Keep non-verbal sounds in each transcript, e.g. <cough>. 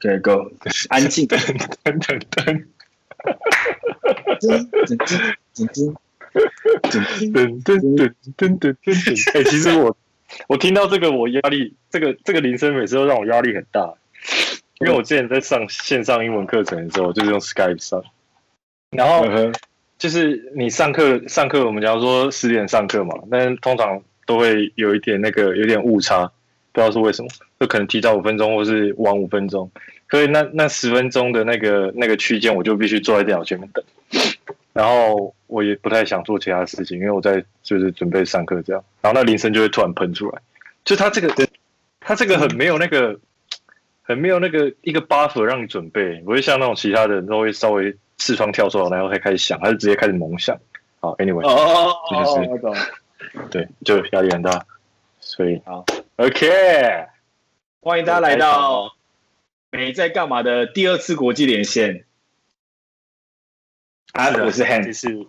可以 go，安静，噔 <laughs> 噔噔。噔，噔噔噔 <laughs> 噔。噔。噔噔噔噔噔噔！<laughs> 哎，其实我我听到这个，我压力这个这个铃声每次都让我压力很大，因为我之前在上线上英文课程的时候，就是用 Skype 上，然后就是你上课上课，我们假如说十点上课嘛，但是通常都会有一点那个有点误差，不知道是为什么，就可能提早五分钟或是晚五分钟，所以那那十分钟的那个那个区间，我就必须坐在电脑前面等。然后我也不太想做其他事情，因为我在就是准备上课这样。然后那铃声就会突然喷出来，就他这个，他这个很没有那个，很没有那个一个 buffer 让你准备，不会像那种其他的都会稍微视窗跳出来，然后才开始响，它是直接开始猛响。好，anyway，哦哦哦，就是对，就压力很大，所以好，OK，欢迎大家来到没在干嘛的第二次国际连线。啊，我是 Hank，是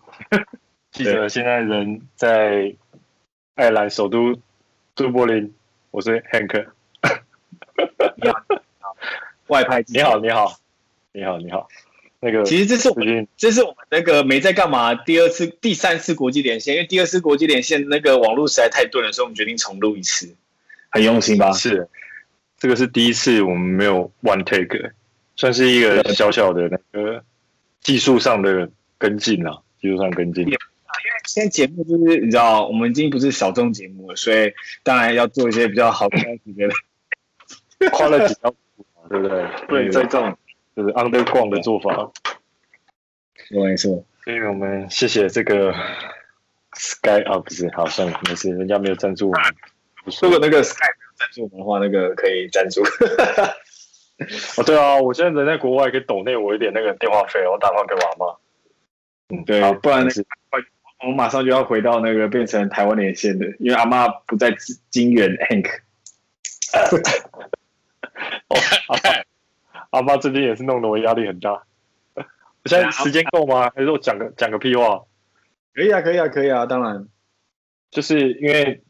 记者，<laughs> 现在人在爱尔兰首都都柏林，我是 Hank。你好，外派，你好，你好，你好，你好。那个，其实这是我们，这是我们那个没在干嘛第二次、第三次国际连线，因为第二次国际连线那个网络实在太钝了，所以我们决定重录一次，很用心吧？是，这个是第一次我们没有 one take，算是一个小小的那个。技术上的跟进啊，技术上跟进。因为现在节目就是你知道，我们已经不是小众节目了，所以当然要做一些比较好看的，花了几条，对不对？对，在这种就是 underground 的做法。没错。所以我们谢谢这个 Sky 啊，不是，好，算了，没事，人家没有赞助我们。如果那个 Sky 赞助我们的话，那个可以赞助。<laughs> 哦，对啊，我现在人在国外，可以抖内我一点那个电话费，我打电话给我阿妈。嗯，对，不然我马上就要回到那个变成台湾连线的，因为阿妈不在金援 Hank。<laughs> 阿妈最近也是弄得我压力很大。我现在时间够吗？还是我讲个讲个屁话？可以啊，可以啊，可以啊，当然，就是因为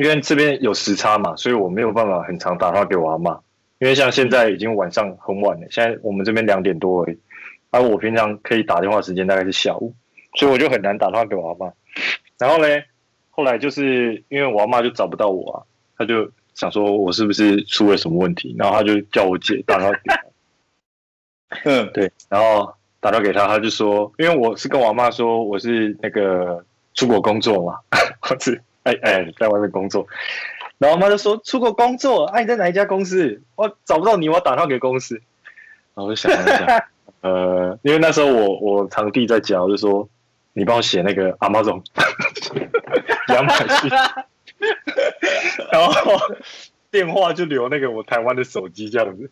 因为这边有时差嘛，所以我没有办法很常打电话给我阿妈。因为像现在已经晚上很晚了，现在我们这边两点多而已，而我平常可以打电话时间大概是下午，所以我就很难打电话给我阿妈。然后呢，后来就是因为我阿妈就找不到我啊，他就想说我是不是出了什么问题，然后他就叫我姐打电话。<laughs> 嗯，对，然后打电话给他，他就说，因为我是跟我阿妈说我是那个出国工作嘛，或 <laughs> 者哎哎在外面工作。然后我妈就说：“出国工作，哎、啊，你在哪一家公司？我找不到你，我要打电话给公司。”然后我就想了一下，<laughs> 呃，因为那时候我我堂弟在家，我就说：“你帮我写那个 Amazon 亚马逊。”然后电话就留那个我台湾的手机这样子。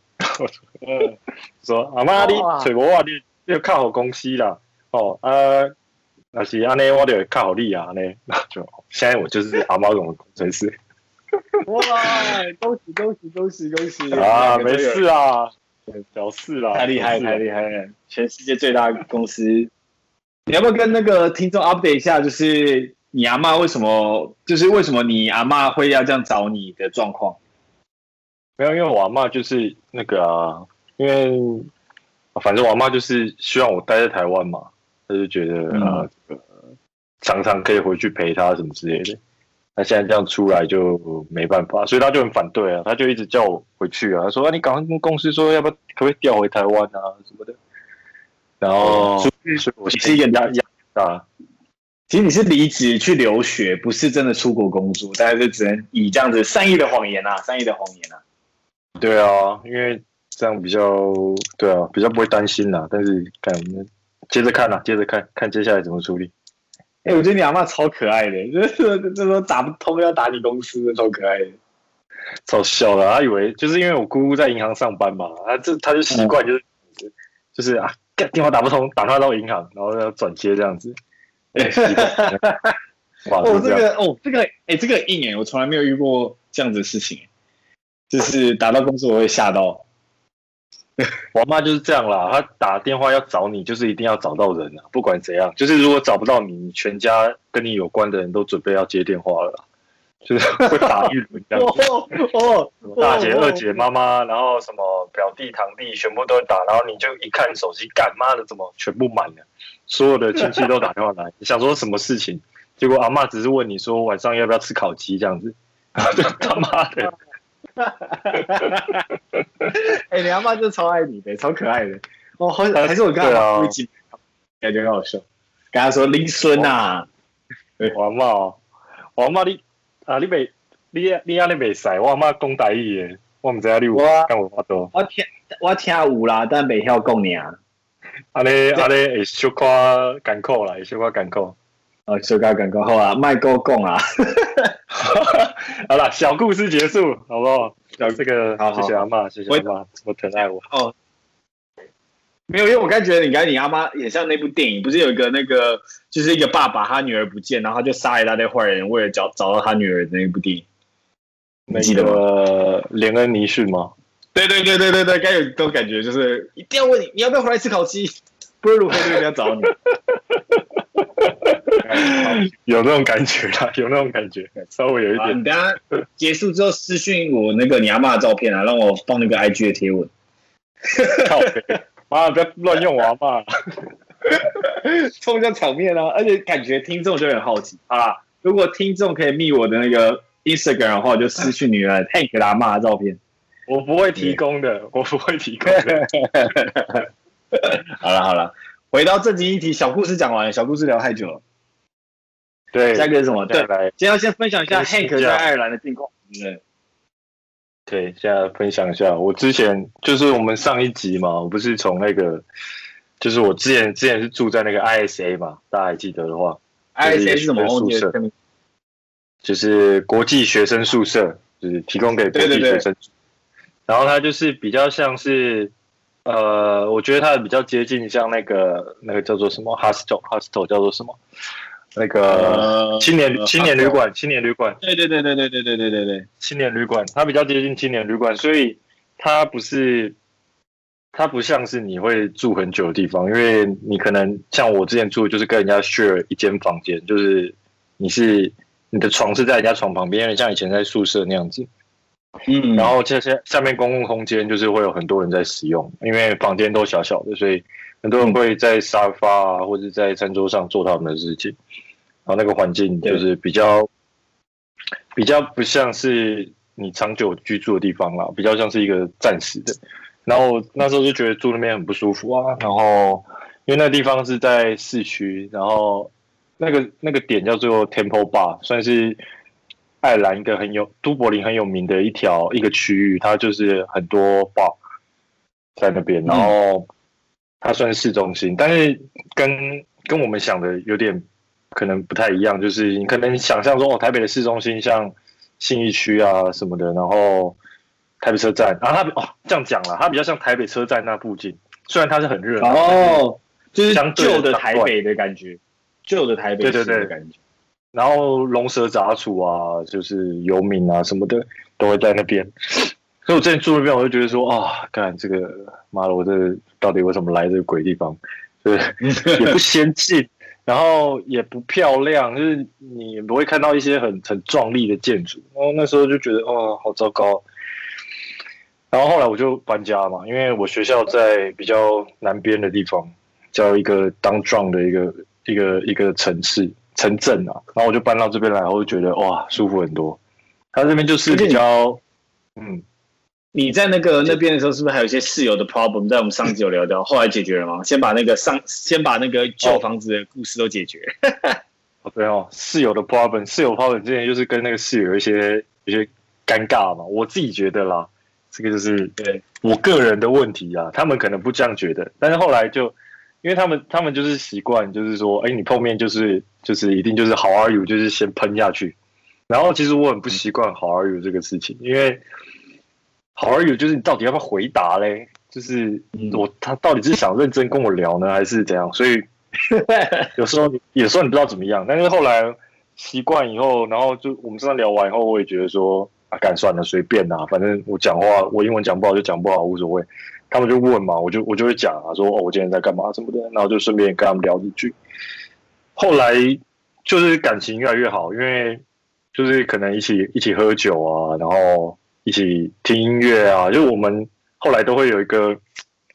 嗯，<laughs> 说阿妈你找我，你你要靠好公司啦。哦，呃，那是安尼，我就靠好你啊，安尼。那 <laughs> 就现在我就是 Amazon 的工程师。<laughs> 哇！恭喜恭喜恭喜恭喜 <laughs> 啊！没事啊，小事啦，太厉害太厉害了！全世界最大的公司，你要不要跟那个听众 update 一下？就是你阿妈为什么？就是为什么你阿妈会要这样找你的状况？没有，因为我阿妈就是那个啊，因为反正我阿妈就是希望我待在台湾嘛，他就觉得、嗯、啊，这个常常可以回去陪他什么之类的。那现在这样出来就没办法，所以他就很反对啊，他就一直叫我回去啊，他说啊，你赶快跟公司说，要不要可不可以调回台湾啊什么的。然后，所以我是一个压压大。其实你是离职去留学，不是真的出国工作，大家就只能以这样子善意的谎言啊，善意的谎言啊。对啊，因为这样比较对啊，比较不会担心啦。但是看我们接着看啦，接着看看接下来怎么处理。哎、欸，我觉得你阿嬷超可爱的，就 <laughs> 是这种打不通要打你公司，超可爱的，超笑的。他以为就是因为我姑姑在银行上班嘛，他这他就习惯就是、嗯、就是啊，电话打不通，打他到银行，然后要转接这样子。<laughs> <laughs> 哦，这个哦，这个哎、欸，这个硬哎，我从来没有遇过这样子的事情，就是打到公司我会吓到。<laughs> 我妈就是这样啦，她打电话要找你，就是一定要找到人啊，不管怎样，就是如果找不到你，你全家跟你有关的人都准备要接电话了。就是会打一轮这样子。哦 <laughs> 哦，大姐、二姐、妈妈，然后什么表弟、堂弟，全部都打。然后你就一看手机，干妈的怎么全部满了？所有的亲戚都打电话来，你 <laughs> 想说什么事情？结果阿妈只是问你说晚上要不要吃烤鸡这样子。他妈的！<laughs> 哎，你阿妈就超爱你的，超可爱的。哦，好，还是我刚刚录节目，感觉很好笑。跟他说林孙呐，我阿嬷，我阿嬷你啊，你没你你阿你没使，我阿嬷讲台语的，我唔知阿你有讲我话多。我听我听有啦，但未晓讲尔。阿你阿你会小可艰苦啦，会小可艰苦。啊，小可艰苦，好啊，麦够讲啊。<laughs> <laughs> 好了，小故事结束，好不好？讲这个，好，谢谢阿妈，谢谢阿嬷，我疼爱我。哦，没有，因为我刚觉得你刚才你阿妈也像那部电影，不是有一个那个，就是一个爸爸他女儿不见，然后他就杀一大堆坏人，为了找找到他女儿的那部电影，你记得吗？连恩尼逊吗？对对对对对对，该有这种感觉，就是一定要问你，你要不要回来吃烤鸡？不是如何就一定要找你。<laughs> <laughs> 有那种感觉啦，<laughs> 有那种感觉，稍微有一点。你等下结束之后私讯我那个你阿妈的照片啊，让我放那个 IG 的贴文。靠北，<laughs> 妈不要乱用我阿妈，冲一下场面啊！而且感觉听众就很好奇啊，如果听众可以密我的那个 Instagram 的话，我就私讯你了 Hank 阿妈的照片。我不会提供的，我不会提供的。好了好了，回到正经议题，小故事讲完了，小故事聊太久了。对，下一个是什么？对，来，今天要先分享一下 Hank 在爱尔兰的近况，对对？在分享一下，我之前就是我们上一集嘛，我不是从那个，就是我之前之前是住在那个 ISA 嘛，大家还记得的话，ISA 是什么宿舍？就是国际学生宿舍，就是提供给国际学生。然后它就是比较像是，呃，我觉得它比较接近像那个那个叫做什么 hostel，hostel 叫做什么？那个青年青年旅馆，青年旅馆，对对对对对对对对对。对，青年旅馆，它比较接近青年旅馆，所以它不是，它不像是你会住很久的地方，因为你可能像我之前住，就是跟人家 share 一间房间，就是你是你的床是在人家床旁边，像以前在宿舍那样子，嗯，然后这些下面公共空间就是会有很多人在使用，因为房间都小小的，所以很多人会在沙发啊或者在餐桌上做他们的事情。然后那个环境就是比较比较不像是你长久居住的地方啦，比较像是一个暂时的。然后那时候就觉得住那边很不舒服啊。然后因为那个地方是在市区，然后那个那个点叫做 Temple Bar，算是爱尔兰一个很有都柏林很有名的一条一个区域，它就是很多 bar 在那边。然后它算是市中心，但是跟跟我们想的有点。可能不太一样，就是你可能想象中哦，台北的市中心像信义区啊什么的，然后台北车站，然后它哦这样讲了，它比较像台北车站那附近，虽然它是很热闹哦，就是旧的台北的感觉，旧的台北的感觉，然后龙蛇杂处啊，就是游民啊什么的都会在那边，<laughs> 所以我之前住那边，我就觉得说啊，看这个妈的，我这到底为什么来这个鬼地方？就是，也不先进。然后也不漂亮，就是你不会看到一些很很壮丽的建筑。然后那时候就觉得哦，好糟糕。然后后来我就搬家嘛，因为我学校在比较南边的地方，叫一个 downtown 的一个一个一个城市城镇啊。然后我就搬到这边来，我就觉得哇，舒服很多。它这边就是比较嗯。你在那个那边的时候，是不是还有一些室友的 problem？在我们上集有聊到，<laughs> 后来解决了吗？先把那个上，先把那个旧房子的故事都解决。<laughs> 哦，对哦，室友的 problem，室友 problem 之前就是跟那个室友有一些一些尴尬嘛。我自己觉得啦，这个就是对我个人的问题啊。他们可能不这样觉得，但是后来就因为他们他们就是习惯，就是说，哎，你碰面就是就是一定就是 How are you，就是先喷下去。然后其实我很不习惯 How are you 这个事情，因为。好而有就是你到底要不要回答嘞？就是我他到底是想认真跟我聊呢，还是怎样？所以 <laughs> 有时候有时候你不知道怎么样。但是后来习惯以后，然后就我们这样聊完以后，我也觉得说啊，干算了，随便啦，反正我讲话我英文讲不好就讲不好，无所谓。他们就问嘛，我就我就会讲啊，说哦，我今天在干嘛什么的，然后就顺便跟他们聊几句。后来就是感情越来越好，因为就是可能一起一起喝酒啊，然后一起听音乐啊，就我们后来都会有一个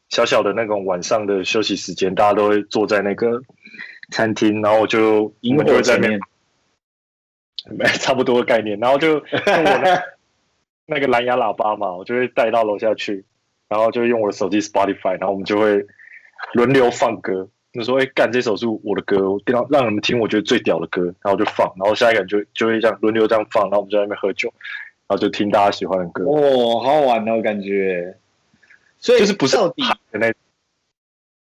小小的那种晚上的休息时间，大家都会坐在那个餐厅，然后就我们就会在那边，<laughs> 差不多的概念，然后就用我的 <laughs> 那个蓝牙喇叭嘛，我就会带到楼下去，然后就用我的手机 Spotify，然后我们就会轮流放歌。你说：“哎，干这首是我的歌，我让让你们听，我觉得最屌的歌，然后就放，然后下一个人就就会这样轮流这样放，然后我们就在那边喝酒，然后就听大家喜欢的歌。哦，好好玩哦，感觉。所以就是不是到底的那，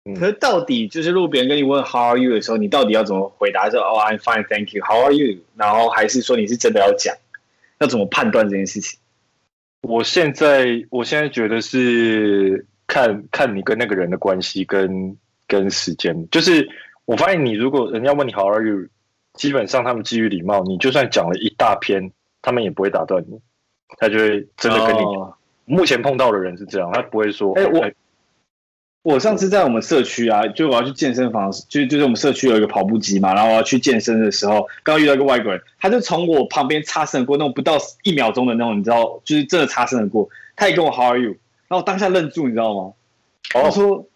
嗯、可是到底就是路边跟你问 How are you 的时候，你到底要怎么回答？说哦、oh,，I'm fine, thank you. How are you？然后还是说你是真的要讲？要怎么判断这件事情？我现在我现在觉得是看看你跟那个人的关系跟。”跟时间，就是我发现你如果人家问你 How are you，基本上他们基于礼貌，你就算讲了一大篇，他们也不会打断你，他就会真的跟你。Oh. 目前碰到的人是这样，他不会说。哎、欸，我、欸、我上次在我们社区啊，就我要去健身房，就就是我们社区有一个跑步机嘛，然后我要去健身的时候，刚刚遇到一个外国人，他就从我旁边擦身而过，那种不到一秒钟的那种，你知道，就是真的擦身而过，他也跟我 How are you，然后我当下愣住，你知道吗？他、oh. 说。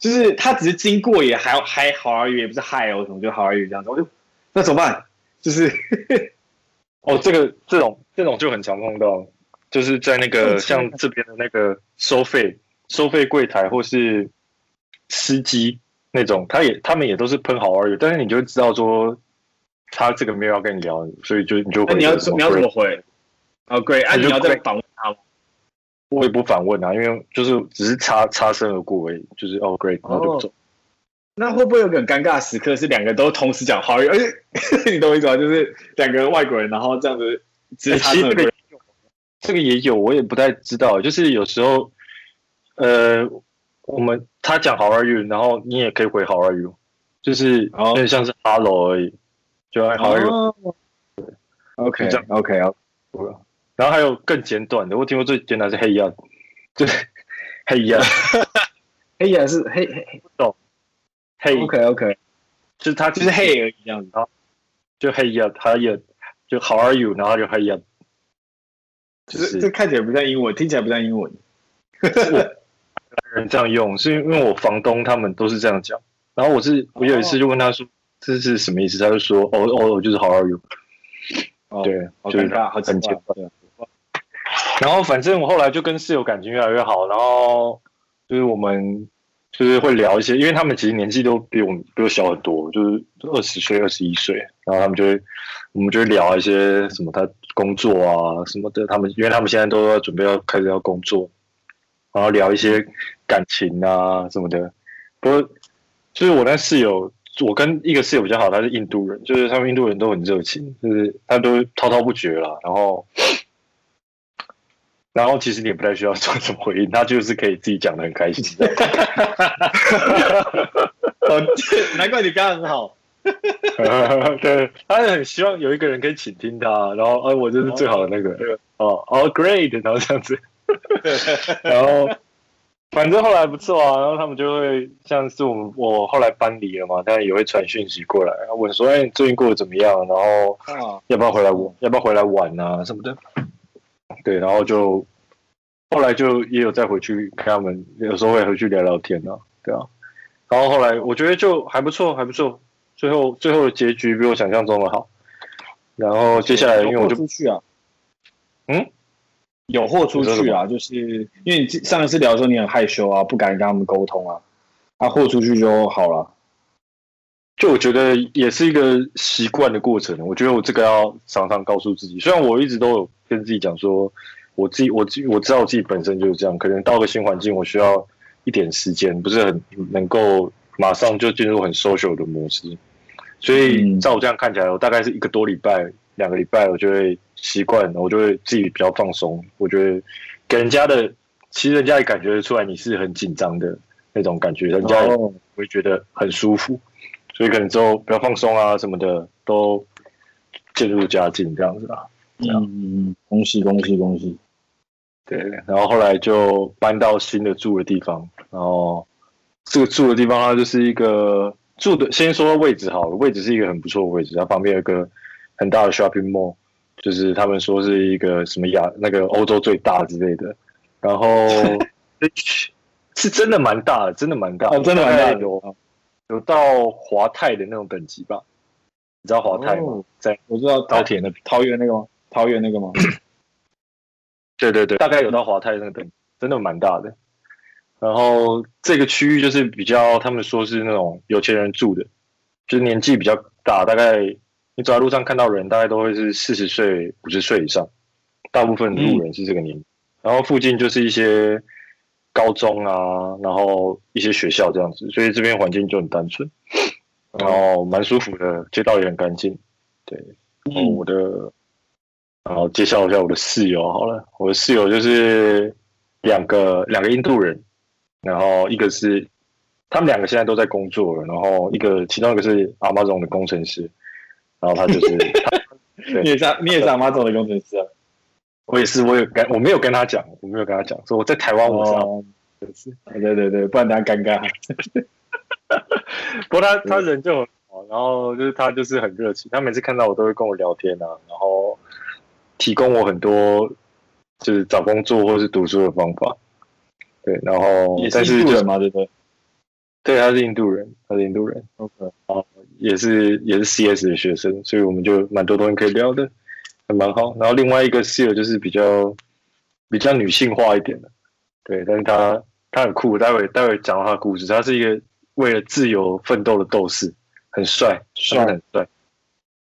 就是他只是经过也还还好而已，也不是嗨哦什么，就好而已这样子。我就那怎么办？就是 <laughs> 哦，这个这种这种就很常碰到，就是在那个像这边的那个收费收费柜台或是司机那种，他也他们也都是喷好而已，但是你就知道说他这个没有要跟你聊，所以就你就会你要你要怎么回？哦，great，啊，你要再访问他吗？我也不反问啊，因为就是只是擦擦身而过而已，就是哦，great，然后就走。Oh, 那会不会有个很尴尬的时刻，是两个都同时讲好，而且 <laughs> 你懂我意思吗？就是两个外国人，然后这样子直接擦身而过。这个也有，我也不太知道。就是有时候，呃，我们他讲 How are you，然后你也可以回 How are you，就是有点像是 Hello 而已，就 How are you。对，OK，OK，OK。然后还有更简短的，我听过最简短是黑呀，就是 <laughs> 黑呀，<laughs> 黑呀是黑黑不懂，黑 OK OK，就是他就是黑而已这样子，然后就黑呀，他也就 How are you，然后就黑呀，就是这看起来不像英文，听起来不像英文，人这样用是因为我房东他们都是这样讲，然后我是我有一次就问他说这是什么意思，他就说哦哦就是 How are you，对，好尴尬，好简单。然后反正我后来就跟室友感情越来越好，然后就是我们就是会聊一些，因为他们其实年纪都比我们比我小很多，就是二十岁、二十一岁，然后他们就会我们就会聊一些什么他工作啊什么的，他们因为他们现在都要准备要开始要工作，然后聊一些感情啊什么的。不过就是我那室友，我跟一个室友比较好，他是印度人，就是他们印度人都很热情，就是他都滔滔不绝啦，然后。然后其实你也不太需要做什么回应，他就是可以自己讲的很开心。<laughs> 难怪你刚刚很好。对，他也很希望有一个人可以倾听他，然后，哎，我就是最好的那个。哦，哦，great，然后这样子。<laughs> 然后，反正后来不错啊。然后他们就会像是我们，我后来搬离了嘛，但也会传讯息过来，问说，哎，你最近过得怎么样？然后，要不要回来玩？要不要回来玩啊？什么的。对，然后就后来就也有再回去跟他们，有时候会回去聊聊天啊，对啊。然后后来我觉得就还不错，还不错。最后最后的结局比我想象中的好。然后接下来因为我就出去啊，嗯，有货出去啊，就是因为你上一次聊的时候你很害羞啊，不敢跟他们沟通啊，啊，货出去就好了。就我觉得也是一个习惯的过程。我觉得我这个要常常告诉自己，虽然我一直都有跟自己讲说，我自己我自我知道我自己本身就是这样，可能到个新环境我需要一点时间，不是很能够马上就进入很 social 的模式。所以照我这样看起来，我大概是一个多礼拜、两个礼拜，我就会习惯，我就会自己比较放松。我觉得给人家的，其实人家也感觉出来你是很紧张的那种感觉，人家会觉得很舒服。所以可能之后比较放松啊什么的都渐入佳境这样子啦。嗯，恭喜恭喜恭喜！对，然后后来就搬到新的住的地方，然后这个住的地方它就是一个住的，先说位置好了，位置是一个很不错的位置，它旁边有一个很大的 shopping mall，就是他们说是一个什么亚那个欧洲最大之类的，然后 <laughs> 是真的蛮大的，真的蛮大的，哦，真的蛮大的，有有到华泰的那种等级吧？你知道华泰吗？哦在我知道高铁那边，桃园那个吗？桃园那个吗？<clears throat> 对对对，大概有到华泰那个等级，真的蛮大的。然后这个区域就是比较，他们说是那种有钱人住的，就是年纪比较大，大概你走在路上看到人，大概都会是四十岁、五十岁以上，大部分路人是这个年然后附近就是一些高中啊，然后一些学校这样子，所以这边环境就很单纯，然后蛮舒服的，街道也很干净。对，然后我的，嗯、然后介绍一下我的室友好了，我的室友就是两个两个印度人。然后一个是，他们两个现在都在工作了。然后一个，其中一个是 Amazon 的工程师。然后他就是，<laughs> 你也是你也是 Amazon 的工程师啊？我也是，我有跟我没有跟他讲，我没有跟他讲，说我在台湾我是。哦，对对对，不然大家尴尬。<laughs> 不过他他人就很好，然后就是他就是很热情，他每次看到我都会跟我聊天啊，然后提供我很多就是找工作或是读书的方法。对，然后也是印度人嘛，对不对？对，他是印度人，他是印度人。OK，啊，也是也是 CS 的学生，所以我们就蛮多东西可以聊的，还蛮好。然后另外一个室友就是比较比较女性化一点的，对，但是他他很酷，待会待会讲到他的故事，他是一个为了自由奋斗的斗士，很帅，帅很帅。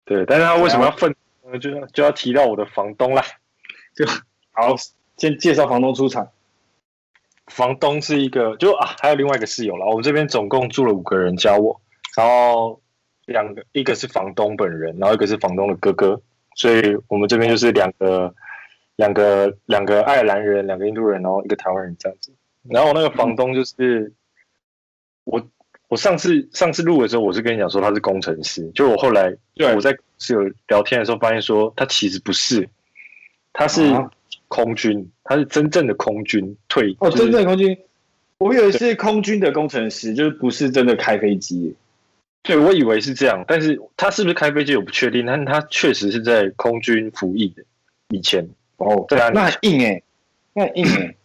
对，但是他为什么要奋？就要就要提到我的房东啦，<laughs> 就好，先介绍房东出场。房东是一个，就啊，还有另外一个室友啦。我们这边总共住了五个人加我，然后两个，一个是房东本人，然后一个是房东的哥哥，所以我们这边就是两个，两个，两个爱尔兰人，两个印度人，然后一个台湾人这样子。然后我那个房东就是我，我上次上次录的时候，我是跟你讲说他是工程师，就我后来我在室友聊天的时候发现说他其实不是，他是。空军，他是真正的空军退哦，真正的空军，我以为是空军的工程师，就是不是真的开飞机。对，我以为是这样，但是他是不是开飞机我不确定，但是他确实是在空军服役的。以前哦，对啊，那很硬哎，那很硬哎。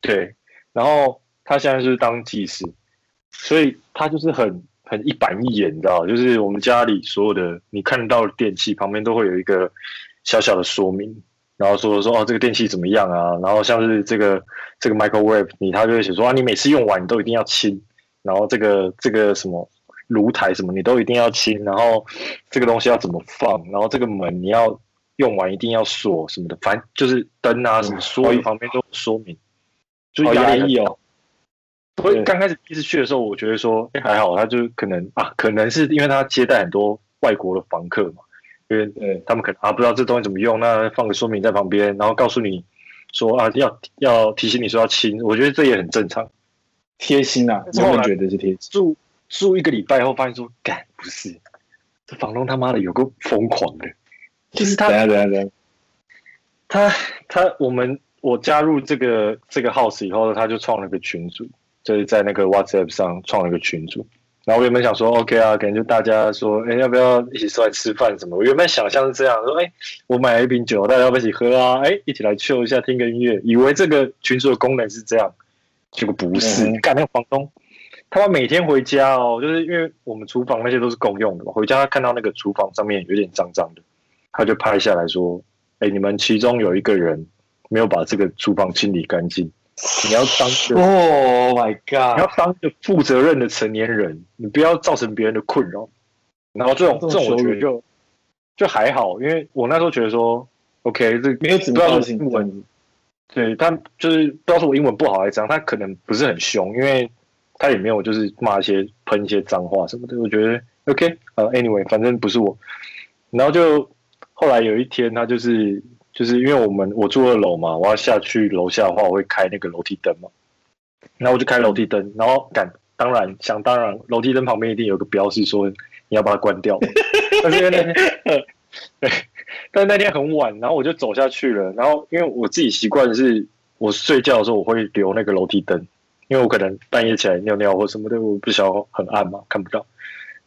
对，然后他现在就是当技师，所以他就是很很一板一眼，你知道，就是我们家里所有的你看到的电器旁边都会有一个小小的说明。然后说说哦，这个电器怎么样啊？然后像是这个这个 microwave，你他就会写说啊，你每次用完你都一定要清。然后这个这个什么炉台什么你都一定要清。然后这个东西要怎么放？然后这个门你要用完一定要锁什么的，反正就是灯啊什么所有旁边都有说明，就压抑哦。所以刚开始第一次去的时候，我觉得说哎还好，他就可能啊，可能是因为他接待很多外国的房客嘛。因为对他们可能啊不知道这东西怎么用，那放个说明在旁边，然后告诉你说啊要要提醒你说要清，我觉得这也很正常，贴心啊，我们觉得是贴心。住住一个礼拜后发现说，干不是，这房东他妈的有个疯狂的，就是他，等下等下等下，他他我们我加入这个这个 house 以后，他就创了个群组，就是在那个 WhatsApp 上创了个群组。然后我原本想说，OK 啊，可能就大家说，哎，要不要一起出来吃饭什么？我原本想象是这样，说，哎，我买了一瓶酒，大家要不要一起喝啊？哎，一起来 chill 一下，听个音乐，以为这个群组的功能是这样，结果不是。你看那个房东，他们每天回家哦，就是因为我们厨房那些都是共用的嘛，回家他看到那个厨房上面有点脏脏的，他就拍下来说，哎，你们其中有一个人没有把这个厨房清理干净。你要当个，<laughs> Oh my God！你要当个负责任的成年人，你不要造成别人的困扰。然后这种这种我觉得就就还好，因为我那时候觉得说，OK，这没有指标性。对，他就是不知道是我英文不好还是怎样，他可能不是很凶，因为他也没有就是骂一些喷一些脏话什么的。我觉得 OK，呃，Anyway，反正不是我。然后就后来有一天，他就是。就是因为我们我住二楼嘛，我要下去楼下的话，我会开那个楼梯灯嘛。然后我就开楼梯灯，然后敢当然想当然，楼梯灯旁边一定有个标示说你要把它关掉。<laughs> 但是因为那天，对，但那天很晚，然后我就走下去了。然后因为我自己习惯是，我睡觉的时候我会留那个楼梯灯，因为我可能半夜起来尿尿或什么的，我不晓很暗嘛，看不到。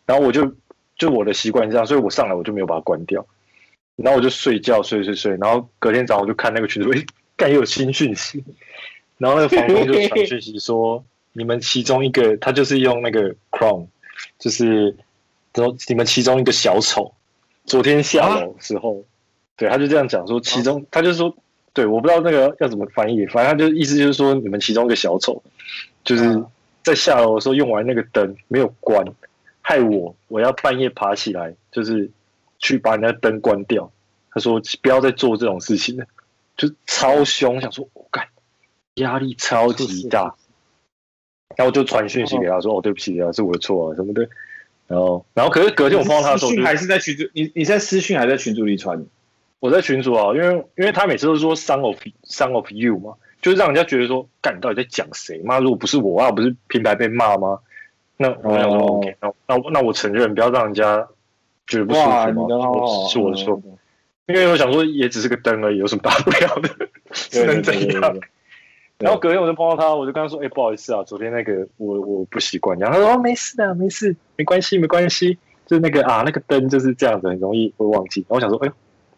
然后我就就我的习惯这样，所以我上来我就没有把它关掉。然后我就睡觉睡睡睡，然后隔天早上我就看那个群组，<laughs> 哎，干又有新讯息，然后那个房东就传讯息说，你们其中一个他就是用那个 Chrome，就是说你们其中一个小丑，昨天下楼时候，对，他就这样讲说，其中、啊、他就说，对，我不知道那个要怎么翻译，反正他就意思就是说，你们其中一个小丑，就是在下楼的时候用完那个灯没有关，害我我要半夜爬起来，就是。去把人家灯关掉，他说不要再做这种事情了，就超凶，想说我干，压力超级大，<laughs> 然后就传讯息给他说哦，对不起啊，是我的错啊什么的，然后然后可是隔天我碰到他的时候，还是在群组，你你在私讯还是在群组里传？我在群主啊，因为因为他每次都说 “son of son of you” 嘛，就是让人家觉得说，干你到底在讲谁？妈，如果不是我啊，不是平白被骂吗？那我想说 OK，那那那我承认，不要让人家。觉得不舒服吗？是我的错，因为我想说也只是个灯而已，有什么大不了的？是能怎样？<laughs> 然后隔天我就碰到他，我就跟他说：“哎，不好意思啊，昨天那个我我不习惯。”然后他说：“哦，没事的，没事，没关系，没关系。就是那个啊，那个灯就是这样子，很容易会忘记。”然后我想说：“哎呦，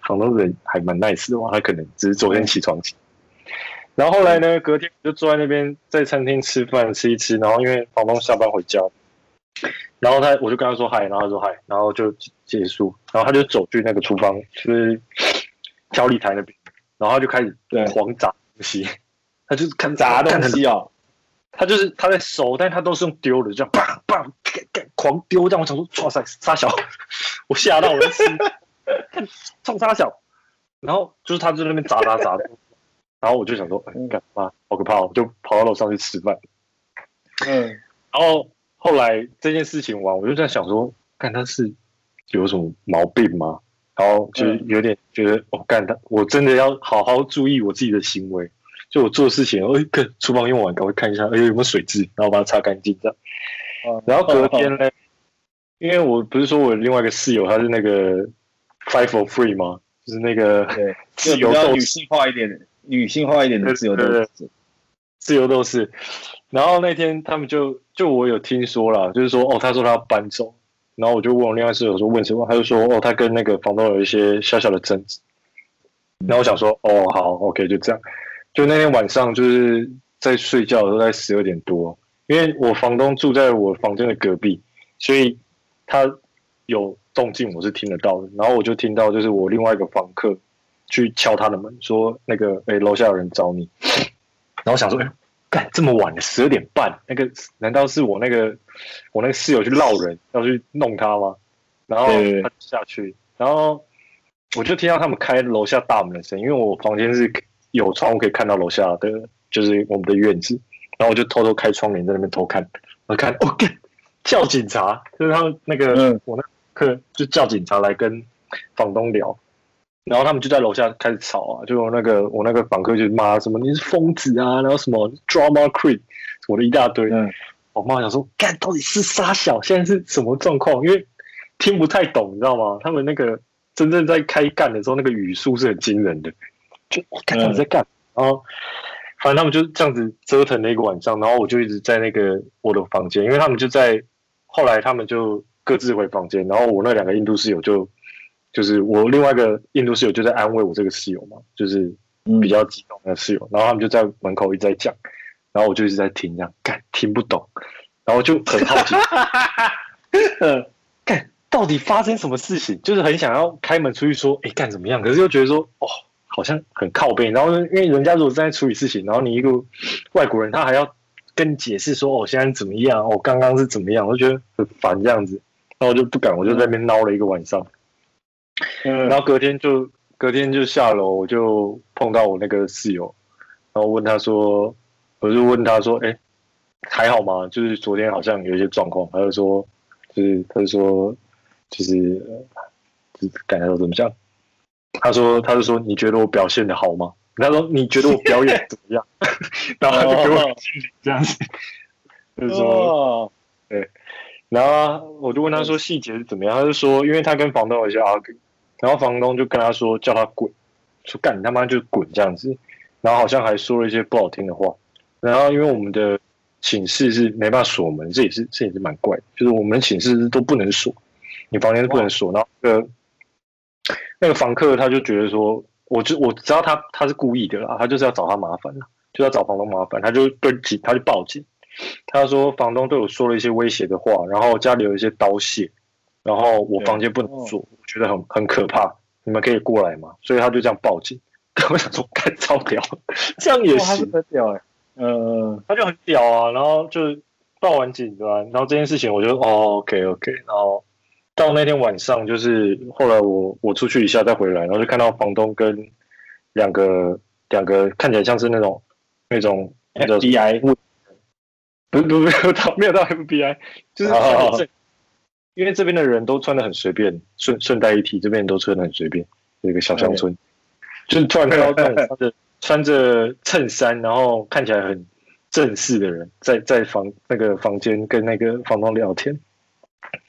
房东人还蛮 nice 的话，他可能只是昨天起床起。”然后后来呢，隔天就坐在那边在餐厅吃饭，吃一吃。然后因为房东下班回家。然后他，我就跟他说嗨，然后他说嗨，然后就结束。然后他就走去那个厨房，就是调理台那边，然后他就开始狂砸东西。他就是看砸东西哦，他就是他在收，但他都是用丢的，这样砰砰狂丢。这样我想说，哇塞，杀小，我吓到我就吃，<laughs> 冲他小。然后就是他在那边砸砸砸的，然后我就想说，干嘛？好可怕！我就跑到楼上去吃饭。嗯，然后。后来这件事情完，我就在想说，看他是有什么毛病吗？然后就有点觉得，我干他，我真的要好好注意我自己的行为。就我做事情，哎，跟厨房用完，赶快看一下，哎，有没有水渍，然后把它擦干净这样。然后隔天呢，因为我不是说我另外一个室友他是那个 five for free 吗？就是那个 <laughs> 自由斗士，女性化一点的，女性化一点的自由斗士，自由斗士。然后那天他们就就我有听说了，就是说哦，他说他要搬走，然后我就问我另外室友说问什么，他就说哦，他跟那个房东有一些小小的争执。然后我想说哦，好，OK，就这样。就那天晚上就是在睡觉，的时候在十二点多，因为我房东住在我房间的隔壁，所以他有动静我是听得到的。然后我就听到就是我另外一个房客去敲他的门，说那个哎楼下有人找你。<coughs> 然后我想说哎。干这么晚了，十二点半，那个难道是我那个我那个室友去闹人，要去弄他吗？然后他下去，然后我就听到他们开楼下大门的声音，因为我房间是有窗户可以看到楼下的，就是我们的院子。然后我就偷偷开窗帘在那边偷看，我看，哦，干，叫警察，就是他们那个、嗯、我那客 <laughs> 就叫警察来跟房东聊。然后他们就在楼下开始吵啊，就那个我那个房客就骂什么你是疯子啊，然后什么 drama queen 我的一大堆。嗯，我妈想说，干到底是杀小，现在是什么状况？因为听不太懂，你知道吗？他们那个真正在开干的时候，那个语速是很惊人的。就我看他们在干，然后反正他们就这样子折腾了一个晚上，然后我就一直在那个我的房间，因为他们就在后来他们就各自回房间，然后我那两个印度室友就。就是我另外一个印度室友就在安慰我这个室友嘛，就是比较激动的室友，然后他们就在门口一直在讲，然后我就一直在听，这样干听不懂，然后就很好奇，<laughs> 呃，干到底发生什么事情？就是很想要开门出去说，哎，干怎么样？可是又觉得说，哦，好像很靠背。然后因为人家如果正在处理事情，然后你一个外国人，他还要跟你解释说，哦，现在怎么样？哦，刚刚是怎么样？我就觉得很烦这样子，然后我就不敢，我就在那边闹了一个晚上。嗯，然后隔天就隔天就下楼，我就碰到我那个室友，然后问他说，我就问他说，哎，还好吗？就是昨天好像有一些状况，他就说，就是他就说，就是就是感觉到怎么样？他说，他就说，你觉得我表现的好吗？他说，你觉得我表演怎么样？<laughs> 然后他就给我这样子，就是说，对，然后我就问他说细节是怎么样？他就说，因为他跟房东有一些 argue。然后房东就跟他说，叫他滚，说干你他妈就滚这样子，然后好像还说了一些不好听的话。然后因为我们的寝室是没办法锁门，这也是这也是蛮怪的，就是我们寝室都不能锁，你房间是不能锁。然后呃，那个房客他就觉得说，我就我知道他他是故意的啦，他就是要找他麻烦啦，就要找房东麻烦，他就跟警他就报警，他说房东对我说了一些威胁的话，然后家里有一些刀械，然后我房间不能住，我觉得很很可怕，你们可以过来吗？所以他就这样报警。我想说，干超屌，这样也行，很屌哎，呃，他就很屌啊，然后就报完警对吧？然后这件事情我就哦，OK OK，然后到那天晚上，就是后来我我出去一下再回来，然后就看到房东跟两个两个看起来像是那种那种 FBI，不不没有到没有到 FBI，就是因为这边的人都穿的很随便，顺顺带一提，这边人都穿的很随便，有一个小乡村。就是突然看到穿着穿着衬衫，然后看起来很正式的人，在在房那个房间跟那个房东聊天。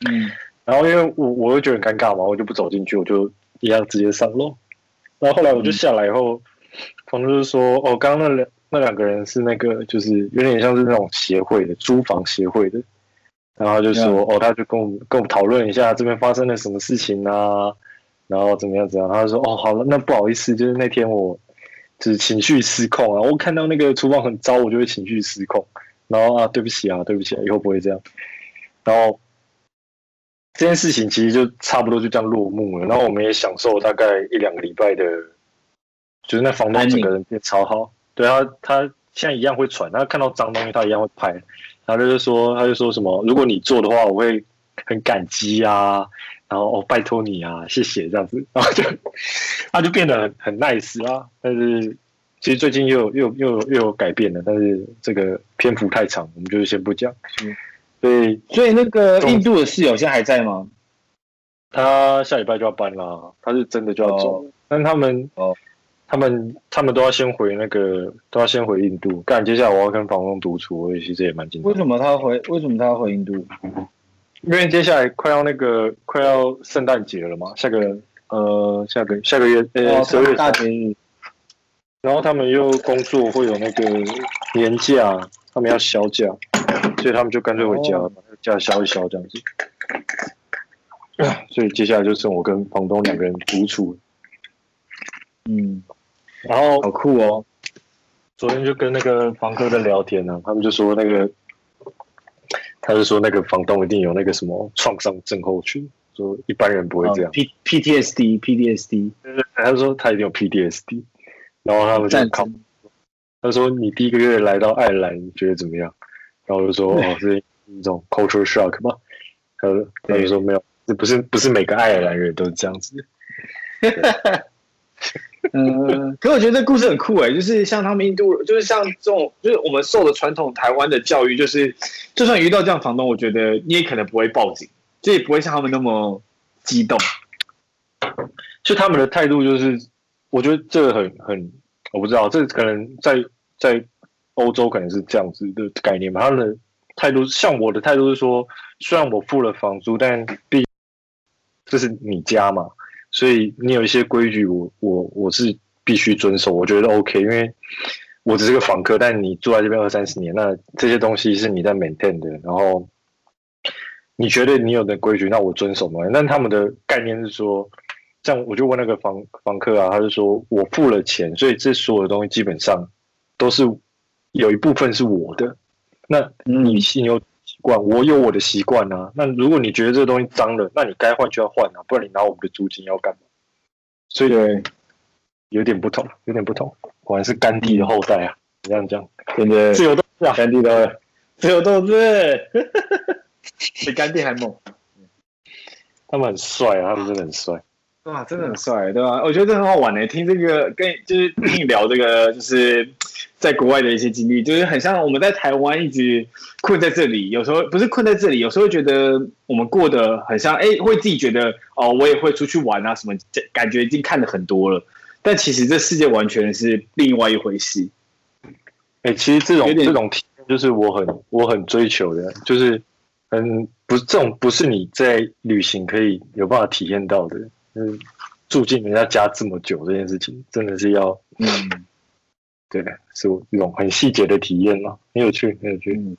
嗯，<laughs> 然后因为我我又觉得很尴尬嘛，我就不走进去，我就一样直接上楼。然后后来我就下来以后，房东就说：“哦，刚刚那两那两个人是那个，就是有点像是那种协会的租房协会的。”然后就说：“哦，他就跟我们跟我们讨论一下这边发生了什么事情啊。”然后怎么样？怎样？他就说：“哦，好了，那不好意思，就是那天我就是情绪失控啊，我看到那个厨房很糟，我就会情绪失控。然后啊，对不起啊，对不起啊，以后不会这样。然后这件事情其实就差不多就这样落幕了。然后我们也享受大概一两个礼拜的，就是那房东整个人变超好。对他，他现在一样会传，他看到脏东西他一样会拍。然后他就说，他就说什么，如果你做的话，我会很感激啊。”然后哦，拜托你啊，谢谢这样子，然后就他就变得很很 nice 啊。但是其实最近又又又又有改变了，但是这个篇幅太长，我们就先不讲。嗯，所以所以那个印度的室友现在还在吗？他下礼拜就要搬了，他是真的就要走。哦、但他们哦，他们他们都要先回那个，都要先回印度。干，接下来我要跟房东独处，我也其实也蛮紧张。为什么他要回？为什么他要回印度？嗯因为接下来快要那个快要圣诞节了嘛，下个呃下个下个月呃十二月大节日，然后他们又工作会有那个年假，他们要销假，所以他们就干脆回家，把那个假销一销这样子。所以接下来就剩我跟房东两个人独处。嗯，然后好酷哦！昨天就跟那个房客在聊天呢、啊，他们就说那个。他就说那个房东一定有那个什么创伤症候群，说一般人不会这样。P PTSD PTSD，他说他一定有 PTSD，然后他们就考。他说你第一个月来到爱尔兰，你觉得怎么样？然后我就说哦，<laughs> 是一种 culture shock 吧。他说他就说没有，这不是不是每个爱尔兰人都是这样子。<laughs> <laughs> 嗯，可我觉得这故事很酷哎，就是像他们印度，就是像这种，就是我们受的传统台湾的教育，就是就算遇到这样房东，我觉得你也可能不会报警，就也不会像他们那么激动。就他们的态度就是，我觉得这个很很，我不知道，这可能在在欧洲可能是这样子的概念吧。他们的态度，像我的态度是说，虽然我付了房租，但毕这是你家嘛。所以你有一些规矩我，我我我是必须遵守，我觉得 OK，因为我只是个访客，但你住在这边二三十年，那这些东西是你在 maintain 的，然后你觉得你有的规矩，那我遵守嘛。那他们的概念是说，这样我就问那个房房客啊，他就说我付了钱，所以这所有的东西基本上都是有一部分是我的。那你你有？惯我有我的习惯啊，那如果你觉得这个东西脏了，那你该换就要换啊，不然你拿我们的租金要干嘛？所以有点不同，有点不同。果然是甘地的后代啊！你这样讲，对不对？自由斗士啊，甘地的 <laughs> 自由斗士，<laughs> 比甘地还猛。他们很帅啊，他们真的很帅。哇，真的很帅，对吧？我觉得这很好玩诶，听这个跟就是跟你聊这个，就是在国外的一些经历，就是很像我们在台湾一直困在这里，有时候不是困在这里，有时候会觉得我们过得很像，哎，会自己觉得哦，我也会出去玩啊什么，感觉已经看的很多了，但其实这世界完全是另外一回事。哎，其实这种这种体验就是我很我很追求的，就是嗯，不这种不是你在旅行可以有办法体验到的。嗯，住进人家家这么久这件事情，真的是要嗯，<laughs> 对，是一种很细节的体验嘛，很有趣，很有趣，嗯，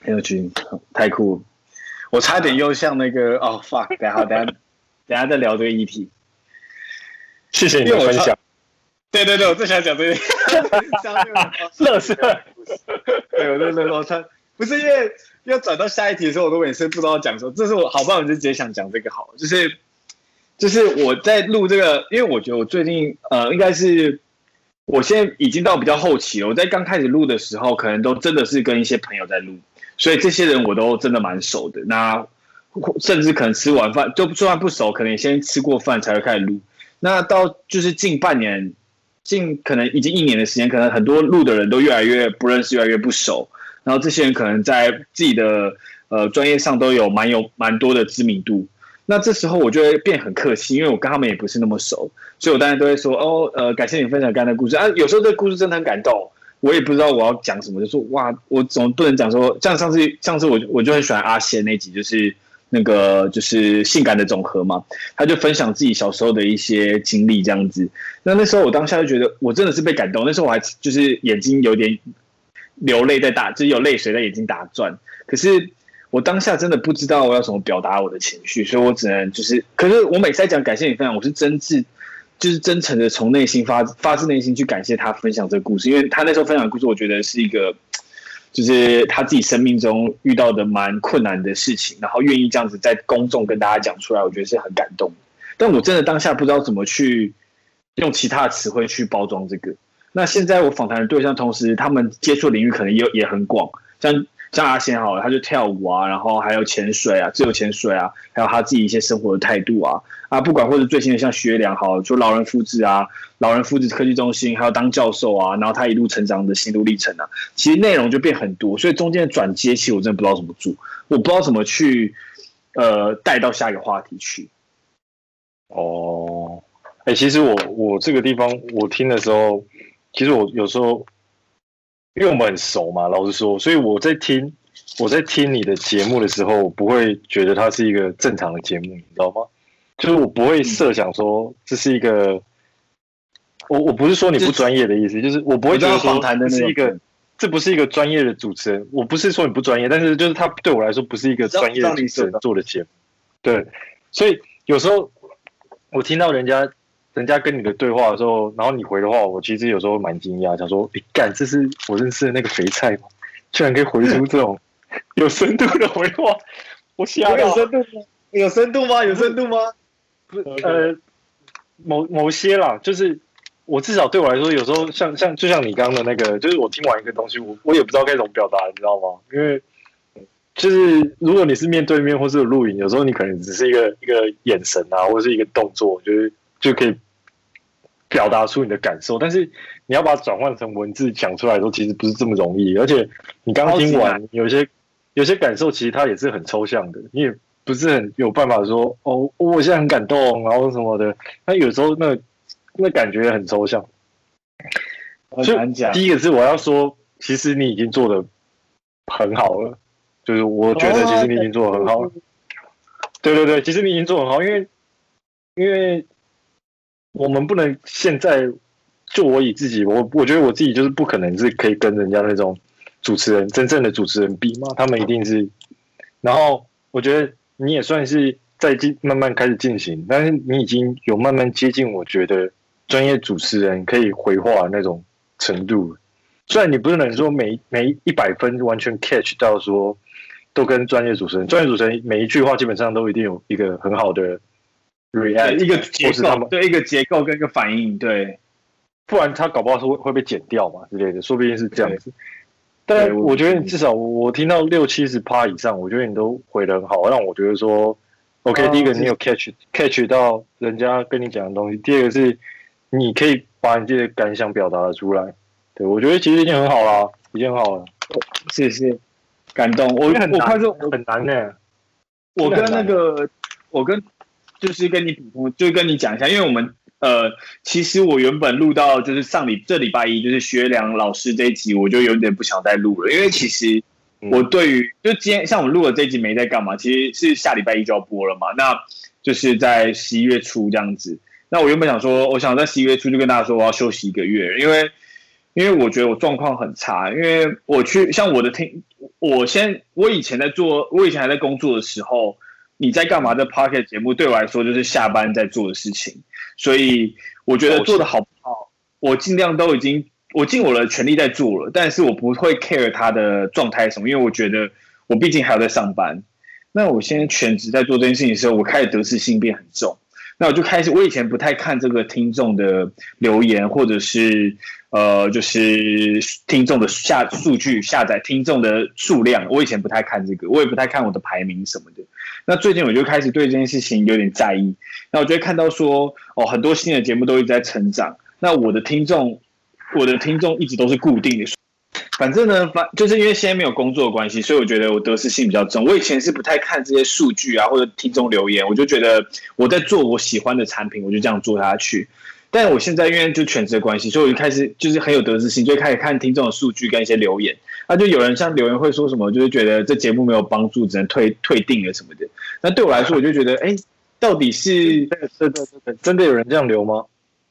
很有趣，太酷了！我差点又像那个哦，fuck，等下等下等下再聊这个议题。谢谢你的分享。对对对，我最想讲 <laughs> 这个，乐色。对，我对对，我穿不是因为要转到下一题的时候，我都每次不知道讲什么。这是我好不好？我就直接想讲这个好，就是就是我在录这个，因为我觉得我最近呃，应该是我现在已经到比较后期了。我在刚开始录的时候，可能都真的是跟一些朋友在录，所以这些人我都真的蛮熟的。那甚至可能吃完饭就就算不熟，可能先吃过饭才会开始录。那到就是近半年。近可能已经一年的时间，可能很多录的人都越来越不认识，越来越不熟。然后这些人可能在自己的呃专业上都有蛮有蛮多的知名度。那这时候我就会变很客气，因为我跟他们也不是那么熟，所以我当然都会说哦，呃，感谢你分享刚才的故事啊。有时候这个故事真的很感动，我也不知道我要讲什么，就说哇，我总不能讲说像上次上次我我就很喜欢阿仙那集，就是。那个就是性感的总和嘛，他就分享自己小时候的一些经历这样子。那那时候我当下就觉得我真的是被感动，那时候我还就是眼睛有点流泪在打，就是有泪水在眼睛打转。可是我当下真的不知道我要怎么表达我的情绪，所以我只能就是，可是我每次在讲感谢你分享，我是真挚，就是真诚的从内心发发自内心去感谢他分享这个故事，因为他那时候分享的故事，我觉得是一个。就是他自己生命中遇到的蛮困难的事情，然后愿意这样子在公众跟大家讲出来，我觉得是很感动。但我真的当下不知道怎么去用其他的词汇去包装这个。那现在我访谈的对象，同时他们接触领域可能也也很广，像。像阿贤好了，他就跳舞啊，然后还有潜水啊，自由潜水啊，还有他自己一些生活的态度啊啊，不管或者最新的像学良好，就老人福祉啊，老人福祉科技中心，还有当教授啊，然后他一路成长的心路历程啊，其实内容就变很多，所以中间的转接，其实我真的不知道怎么做，我不知道怎么去呃带到下一个话题去。哦，哎、其实我我这个地方我听的时候，其实我有时候。因为我们很熟嘛，老实说，所以我在听我在听你的节目的时候，我不会觉得它是一个正常的节目，你知道吗？就是我不会设想说这是一个，我我不是说你不专业的意思，就是我不会觉得说这是一个，这不是一个专业的主持人，我不是说你不专业，但是就是他对我来说不是一个专业的主持人做的节目，对，所以有时候我听到人家。人家跟你的对话的时候，然后你回的话，我其实有时候蛮惊讶，想说：“你干，这是我认识的那个肥菜吗？居然可以回出这种有深度的回话，我吓到。有深度吗？有深度吗？有深度吗？不，呃，某某些啦，就是我至少对我来说，有时候像像就像你刚刚的那个，就是我听完一个东西，我我也不知道该怎么表达，你知道吗？因为就是如果你是面对面或是有录影，有时候你可能只是一个一个眼神啊，或者是一个动作，就是就可以。表达出你的感受，但是你要把它转换成文字讲出来的时候，其实不是这么容易。而且你刚听完，有些有些感受，其实它也是很抽象的，你也不是很有办法说哦，我现在很感动，然后什么的。那有时候那那感觉也很抽象。所以第一个是我要说，其实你已经做的很好了，就是我觉得其实你已经做的很好了。对对对，其实你已经做很好，因为因为。我们不能现在就我以自己，我我觉得我自己就是不可能是可以跟人家那种主持人真正的主持人比嘛，他们一定是。然后我觉得你也算是在进慢慢开始进行，但是你已经有慢慢接近，我觉得专业主持人可以回话的那种程度。虽然你不是能说每每一百分完全 catch 到说都跟专业主持人，专业主持人每一句话基本上都一定有一个很好的。React, 一个结构，对一个结构跟一个反应，对，不然他搞不好是会会被剪掉嘛之类的，说不定是这样子。但我觉得至少我听到六七十趴以上，我觉得你都回的很好，让我觉得说，OK，第一个你有 catch catch 到人家跟你讲的东西，第二个是你可以把你自己的感想表达的出来。对，我觉得其实已经很好了，已经很好了。谢谢，感动。我很我看说很难呢。我跟那个我跟。就是跟你补充，就跟你讲一下，因为我们呃，其实我原本录到就是上礼这礼拜一，就是薛良老师这一集，我就有点不想再录了，因为其实我对于就今天像我们录了这一集没在干嘛，其实是下礼拜一就要播了嘛，那就是在十一月初这样子。那我原本想说，我想在十一月初就跟大家说我要休息一个月，因为因为我觉得我状况很差，因为我去像我的听，我先我以前在做，我以前还在工作的时候。你在干嘛的 Podcast 节目，对我来说就是下班在做的事情，所以我觉得做的好不好，我尽量都已经我尽我的全力在做了，但是我不会 care 他的状态什么，因为我觉得我毕竟还要在上班。那我现在全职在做这件事情的时候，我开始得失心变很重。那我就开始，我以前不太看这个听众的留言，或者是呃，就是听众的下数据下载听众的数量，我以前不太看这个，我也不太看我的排名什么的。那最近我就开始对这件事情有点在意。那我就会看到说，哦，很多新的节目都一直在成长。那我的听众，我的听众一直都是固定的。反正呢，反就是因为现在没有工作关系，所以我觉得我得失心比较重。我以前是不太看这些数据啊，或者听众留言，我就觉得我在做我喜欢的产品，我就这样做下去。但我现在因为就全职的关系，所以我就开始就是很有得失心，就开始看听众的数据跟一些留言。那就有人像留言会说什么，就是觉得这节目没有帮助，只能退退订了什么的。那对我来说，我就觉得，哎，到底是真的真的有人这样留吗？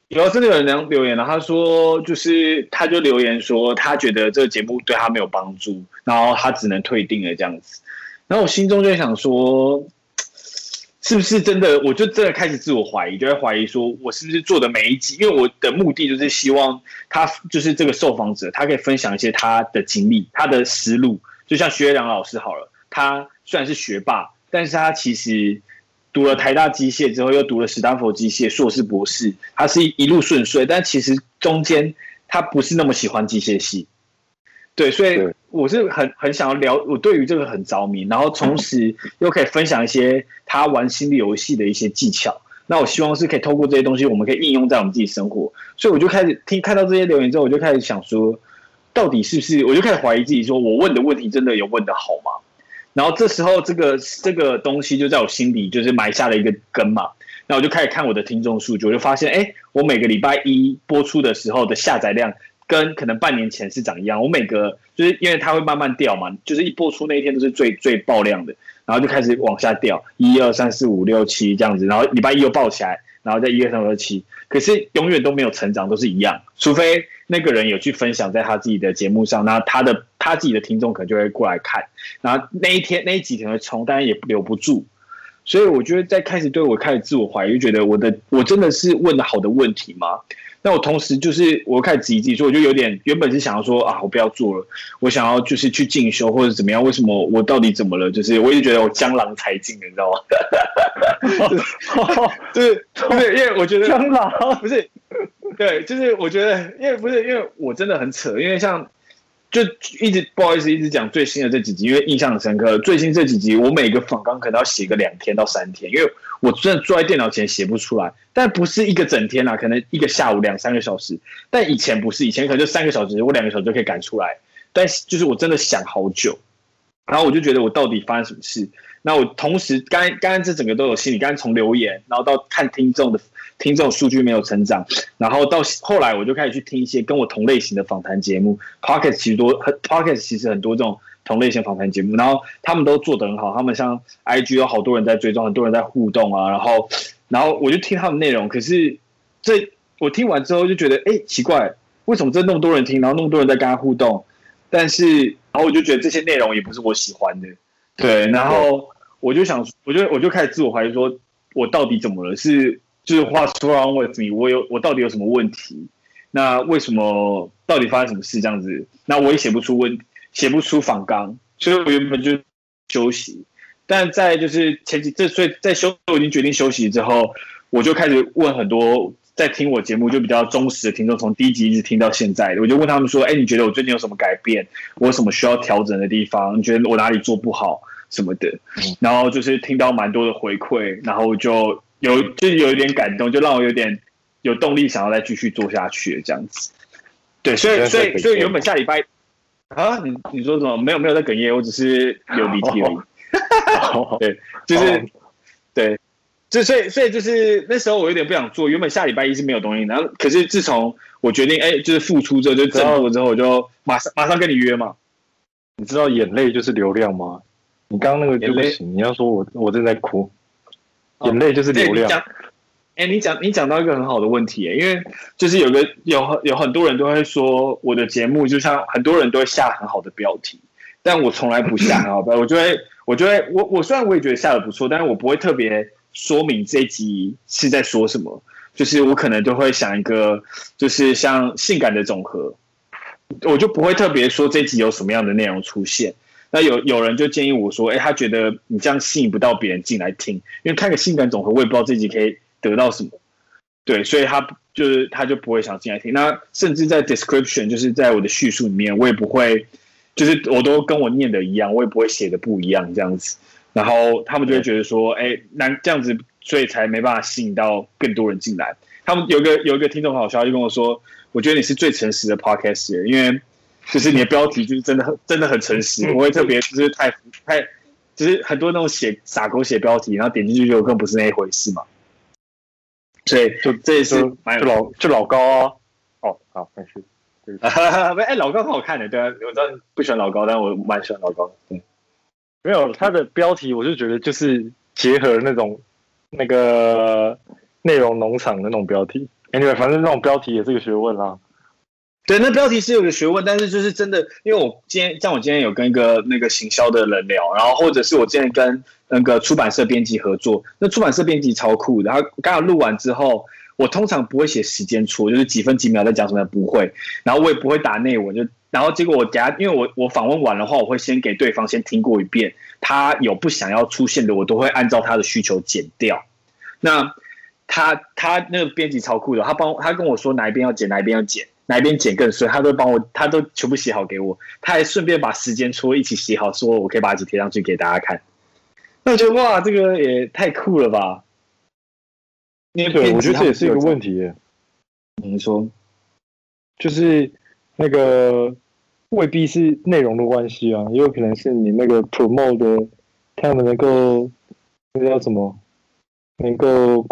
有真的有人留言了，他说就是他就留言说他觉得这个节目对他没有帮助，然后他只能退订了这样子。然后我心中就想说，是不是真的？我就真的开始自我怀疑，就会怀疑说我是不是做的每一集？因为我的目的就是希望他就是这个受访者，他可以分享一些他的经历、他的思路。就像徐月良老师好了，他虽然是学霸，但是他其实。读了台大机械之后，又读了史丹佛机械硕士博士，他是一一路顺遂，但其实中间他不是那么喜欢机械系，对，所以我是很很想要聊，我对于这个很着迷，然后同时又可以分享一些他玩心理游戏的一些技巧，那我希望是可以透过这些东西，我们可以应用在我们自己生活，所以我就开始听看到这些留言之后，我就开始想说，到底是不是，我就开始怀疑自己，说我问的问题真的有问的好吗？然后这时候，这个这个东西就在我心里就是埋下了一个根嘛。那我就开始看我的听众数据，我就发现，哎，我每个礼拜一播出的时候的下载量，跟可能半年前是长一样。我每个就是因为它会慢慢掉嘛，就是一播出那一天都是最最爆量的，然后就开始往下掉，一二三四五六七这样子，然后礼拜一又爆起来，然后再一二三四五六七，可是永远都没有成长，都是一样，除非那个人有去分享在他自己的节目上，那他的。他自己的听众可能就会过来看，然后那一天那一几天会冲，但是也留不住，所以我觉得在开始对我开始自我怀疑，就觉得我的我真的是问的好的问题吗？那我同时就是我开始质疑自己，所以我就有点原本是想要说啊，我不要做了，我想要就是去进修或者怎么样？为什么我到底怎么了？就是我一直觉得我江郎才尽，你知道吗？<laughs> 就是就是因为我觉得江郎不是对，就是我觉得因为不是因为我真的很扯，因为像。就一直不好意思，一直讲最新的这几集，因为印象很深刻。最新这几集，我每个访纲可能要写个两天到三天，因为我真的坐在电脑前写不出来。但不是一个整天啊，可能一个下午两三个小时。但以前不是，以前可能就三个小时，我两个小时就可以赶出来。但是就是我真的想好久，然后我就觉得我到底发生什么事？那我同时刚刚刚这整个都有心理，刚刚从留言，然后到看听众的。听这种数据没有成长，然后到后来我就开始去听一些跟我同类型的访谈节目。Pocket 其实多，Pocket 其实很多这种同类型访谈节目，然后他们都做得很好，他们像 IG 有好多人在追踪，很多人在互动啊，然后然后我就听他们内容，可是这我听完之后就觉得，哎，奇怪，为什么这那么多人听，然后那么多人在跟他互动，但是然后我就觉得这些内容也不是我喜欢的，对，然后我就想，我就我就开始自我怀疑，说我到底怎么了？是。就是 What's wrong with me？我有我到底有什么问题？那为什么到底发生什么事这样子？那我也写不出问，写不出访纲，所以我原本就休息。但在就是前几这，所以在休我已经决定休息之后，我就开始问很多在听我节目就比较忠实的听众，从第一集一直听到现在的，我就问他们说：“哎，你觉得我最近有什么改变？我有什么需要调整的地方？你觉得我哪里做不好什么的？”然后就是听到蛮多的回馈，然后就。有就是有一点感动，就让我有点有动力想要再继续做下去这样子。对，所以所以所以原本下礼拜啊，你你说什么？没有没有在哽咽，我只是有鼻涕而已。对，就是对，就所以所以就是那时候我有点不想做。原本下礼拜一是没有东西，然后可是自从我决定哎，就是付出之后就挣脱之后，我就马上马上跟你约嘛。你知道眼泪就是流量吗？你刚刚那个就不行，你要说我我正在哭。眼泪就是流量。哎、欸，你讲你讲到一个很好的问题，因为就是有个有有很多人都会说我的节目就像很多人都会下很好的标题，但我从来不下 <laughs> 啊，我就会，我就会，我我虽然我也觉得下的不错，但是我不会特别说明这一集是在说什么，就是我可能就会想一个，就是像性感的总和，我就不会特别说这集有什么样的内容出现。那有有人就建议我说，哎，他觉得你这样吸引不到别人进来听，因为看个性感总和，我也不知道自己可以得到什么，对，所以他就是他就不会想进来听。那甚至在 description，就是在我的叙述里面，我也不会。就是我都跟我念的一样，我也不会写的不一样这样子，然后他们就会觉得说，哎，那这样子，所以才没办法吸引到更多人进来。他们有个有一个听众很好笑，就跟我说，我觉得你是最诚实的 podcaster，因为就是你的标题就是真的很真的很诚实，不会特别就是太太，就是很多那种写傻狗写标题，然后点进去就更不是那一回事嘛。所以就这也是就老就老高啊，哦，好，没事。<laughs> 哎，老高很好看的，对啊，我知道不喜欢老高，但我蛮喜欢老高的。对，没有他的标题，我就觉得就是结合那种那个内容农场的那种标题。Anyway，反正那种标题也是个学问啦。对，那标题是有个学问，但是就是真的，因为我今天像我今天有跟一个那个行销的人聊，然后或者是我之前跟那个出版社编辑合作，那出版社编辑超酷的，然后刚好录完之后。我通常不会写时间戳，就是几分几秒在讲什么，不会。然后我也不会打内文，就然后结果我等下，因为我我访问完的话，我会先给对方先听过一遍，他有不想要出现的，我都会按照他的需求剪掉。那他他那个编辑超酷的，他帮他跟我说哪一边要剪，哪一边要剪，哪一边剪更顺，他都帮我，他都全部写好给我，他还顺便把时间戳一起写好，说我可以把纸贴上去给大家看。那我觉得哇，这个也太酷了吧！对，我觉得这也是一个问题。你说，就是那个未必是内容的关系啊，也有可能是你那个 promote 的，他们能够那个叫什么，能够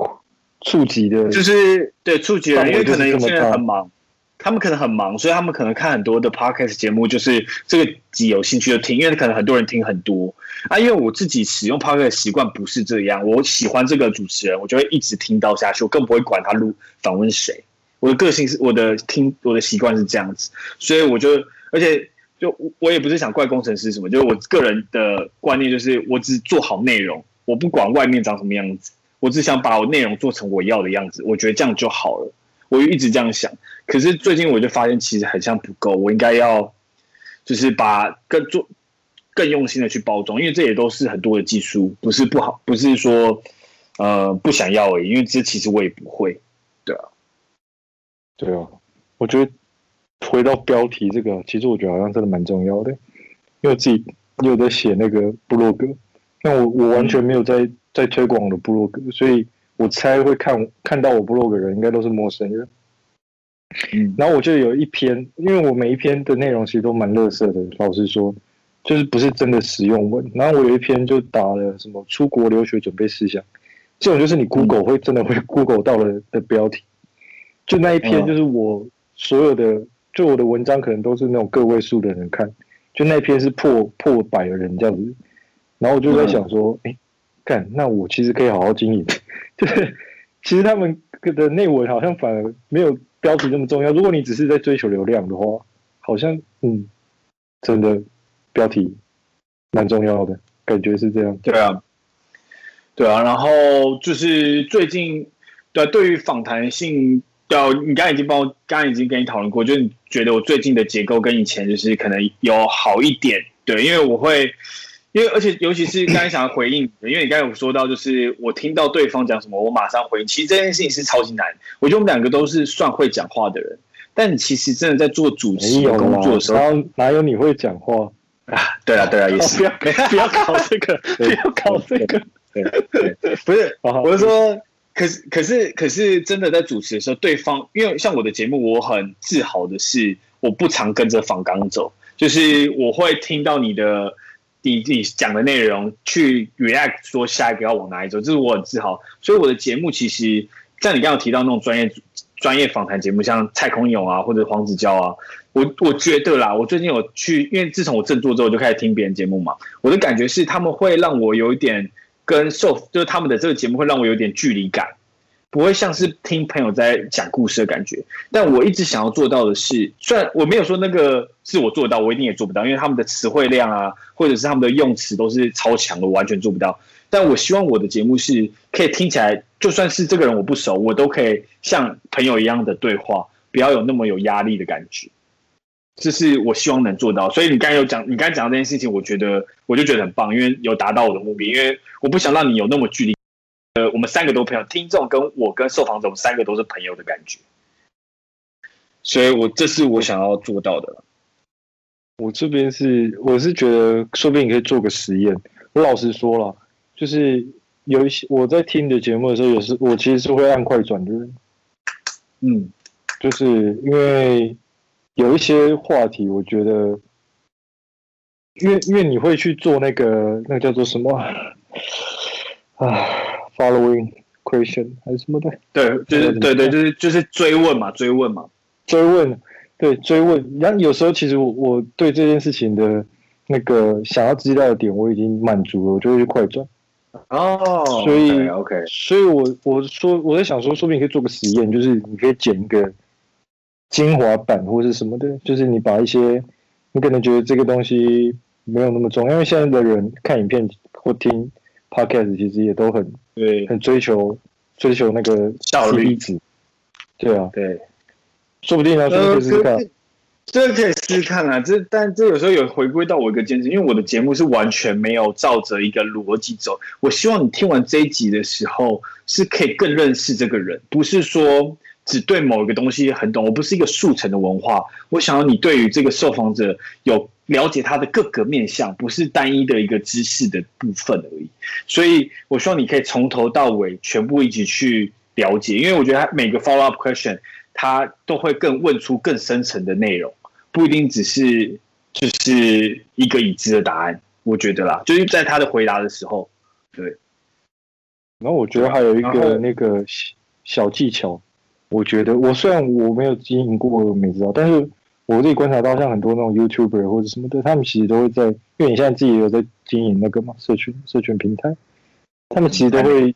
触及的，就是对触及的，因为可能有些人很忙。他们可能很忙，所以他们可能看很多的 podcast 节目，就是这个集有兴趣就听，因为可能很多人听很多啊。因为我自己使用 podcast 的习惯不是这样，我喜欢这个主持人，我就会一直听到下去，我更不会管他录访问谁。我的个性是我的听我的习惯是这样子，所以我就而且就我也不是想怪工程师什么，就是我个人的观念就是我只做好内容，我不管外面长什么样子，我只想把我内容做成我要的样子，我觉得这样就好了。我就一直这样想，可是最近我就发现其实很像不够，我应该要就是把更做更用心的去包装，因为这也都是很多的技术，不是不好，不是说呃不想要而已，因为这其实我也不会，对啊，对啊，我觉得回到标题这个，其实我觉得好像真的蛮重要的，因为我自己有在写那个部落格，那我我完全没有在在推广我的部落格，所以。我猜会看看到我 blog 的人应该都是陌生人，嗯，然后我就有一篇，因为我每一篇的内容其实都蛮垃圾的，老实说，就是不是真的实用文。然后我有一篇就打了什么出国留学准备事项，这种就是你 Google 会真的会 Google 到了的标题。就那一篇就是我所有的，就我的文章可能都是那种个位数的人看，就那一篇是破破百的人这样子。然后我就在想说，哎，干，那我其实可以好好经营。<laughs> 就是，其实他们的内文好像反而没有标题那么重要。如果你只是在追求流量的话，好像嗯，真的标题蛮重要的，感觉是这样。对啊，对啊。然后就是最近，对、啊、对于访谈性，对、啊，你刚才已经帮我，刚刚已经跟你讨论过，就是你觉得我最近的结构跟以前就是可能有好一点，对，因为我会。因为而且尤其是刚才想要回应，因为你刚才有说到，就是我听到对方讲什么，我马上回应。其实这件事情是超级难。我觉得我们两个都是算会讲话的人，但你其实真的在做主持工作的时候，哪有你会讲话啊？对啊，对啊，也是。哦、不要 <laughs> 不要搞这个，<laughs> 不要搞这个。<laughs> 对对，不是，我是说，可是可是可是真的在主持的时候，对方因为像我的节目，我很自豪的是，我不常跟着访纲走，就是我会听到你的。你自己讲的内容去 react 说下一个要往哪里走，这是我很自豪。所以我的节目其实，像你刚刚提到那种专业专业访谈节目，像蔡康永啊或者黄子佼啊，我我觉得啦，我最近有去，因为自从我振作之后就开始听别人节目嘛，我的感觉是他们会让我有一点跟受，就是他们的这个节目会让我有点距离感，不会像是听朋友在讲故事的感觉。但我一直想要做到的是，虽然我没有说那个是我做到，我一定也做不到，因为他们的词汇量啊，或者是他们的用词都是超强的，我完全做不到。但我希望我的节目是可以听起来，就算是这个人我不熟，我都可以像朋友一样的对话，不要有那么有压力的感觉。这是我希望能做到。所以你刚才有讲，你刚才讲的这件事情，我觉得我就觉得很棒，因为有达到我的目的。因为我不想让你有那么距离。呃，我们三个都朋友，听众跟我跟受访者，我们三个都是朋友的感觉。所以我这是我想要做到的。我这边是，我是觉得，说不定你可以做个实验。我老实说了。就是有一些我在听你的节目的时候，有时我其实是会按快转的人。嗯，就是因为有一些话题，我觉得，因为因为你会去做那个那个叫做什么啊 <sighs>，following question 还是什么的？对，就是对对，就是就是追问嘛，追问嘛，追问，对追问。然后有时候其实我我对这件事情的那个想要知道的点我已经满足了，我就会去快转。哦，所以 OK，所以我我说我在想说，说不定可以做个实验，就是你可以剪一个精华版或者是什么的，就是你把一些你可能觉得这个东西没有那么重要，因为现在的人看影片或听 Podcast 其实也都很对，很追求追求那个效率。值，对啊，对，说不定呢，说不定试试看。这个可以试试看啊，这但这有时候有回归到我一个坚持，因为我的节目是完全没有照着一个逻辑走。我希望你听完这一集的时候，是可以更认识这个人，不是说只对某一个东西很懂。我不是一个速成的文化，我想要你对于这个受访者有了解他的各个面向，不是单一的一个知识的部分而已。所以我希望你可以从头到尾全部一起去了解，因为我觉得他每个 follow up question。他都会更问出更深层的内容，不一定只是就是一个已知的答案。我觉得啦，就是在他的回答的时候，对。然后我觉得还有一个那个小技巧，我觉得我虽然我没有经营过我没知道，但是我自己观察到，像很多那种 YouTuber 或者什么的，他们其实都会在，因为你现在自己也有在经营那个嘛，社群社群平台，他们其实都会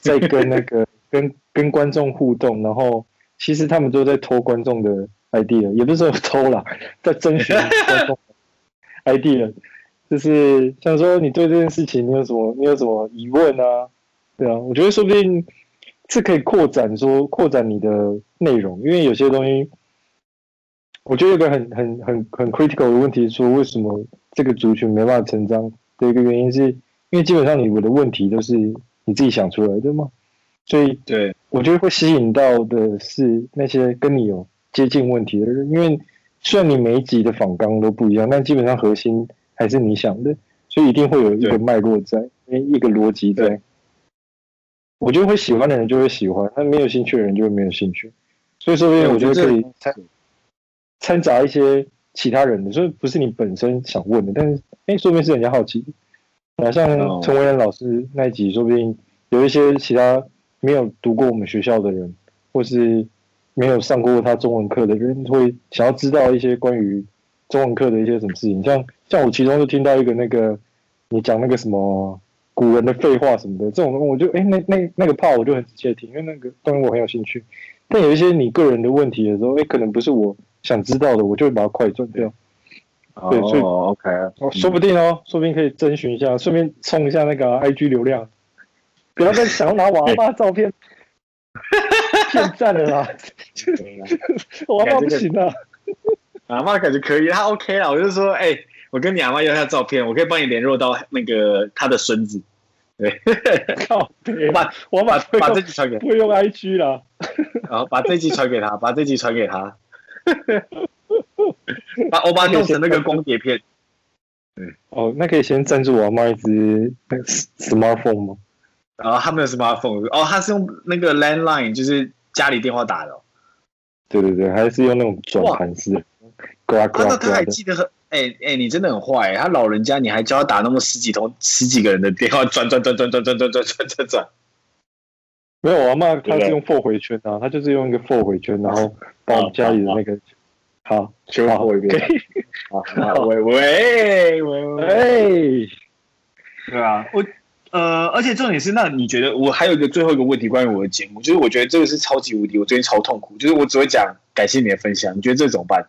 在跟那个跟跟观众互动，然后。其实他们都在偷观众的 idea，也不是说偷啦，在征询观众 idea，就是想说你对这件事情你有什么你有什么疑问啊？对啊，我觉得说不定是可以扩展说扩展你的内容，因为有些东西，我觉得有个很很很很 critical 的问题是说，为什么这个族群没办法成长的一个原因是，因为基本上你的问题都是你自己想出来的嘛。所以，对，我觉得会吸引到的是那些跟你有接近问题的人，因为虽然你每一集的访纲都不一样，但基本上核心还是你想的，所以一定会有一个脉络在，一个逻辑在。我觉得会喜欢的人就会喜欢，那没有兴趣的人就会没有兴趣。所以说，我觉得可以掺掺杂一些其他人的，所以不是你本身想问的，但是哎，说不定是人家好奇的。好像陈维仁老师那一集，说不定有一些其他。没有读过我们学校的人，或是没有上过他中文课的人，会想要知道一些关于中文课的一些什么事情。像像我其中就听到一个那个你讲那个什么古人的废话什么的，这种我就哎那那那个 part 我就很直接听，因为那个东西我很有兴趣。但有一些你个人的问题的时候，哎可能不是我想知道的，我就会把它快转掉。对，所以 OK，说不定哦，说不定可以征询一下，顺便冲一下那个 IG 流量。不要再想要拿我阿妈照片 <laughs> 骗赞了啦！我阿妈不行啊，阿妈感觉可以，他 OK 了。我就说，哎、欸，我跟你阿妈要一下照片，我可以帮你联络到那个他的孙子。<laughs> 对，靠！我把我把把这集传给，不用 IG 了。然后把这集传给他，把这集传给他。把 <laughs> 我把它弄成那个光碟片。嗯，哦，那可以先赞助我阿妈一支 smartphone 吗？然后他没有 smartphone 哦，他是用那个 landline，就是家里电话打的、哦。对对对，还是用那种转盘式。哇！那他还记得很，哎哎，你真的很坏。他老人家，你还教他打那么十几通、十几个人的电话，转转转转转转转转转转转。没有，我阿嬷他是用 for 回圈啊，他就是用一个 for 回圈，然后把我们家里的那个好全划过一遍。好，喂喂喂喂，对啊，我。呃，而且重点是，那你觉得我还有一个最后一个问题关于我的节目，就是我觉得这个是超级无敌，我最近超痛苦，就是我只会讲感谢你的分享，你觉得这怎么办？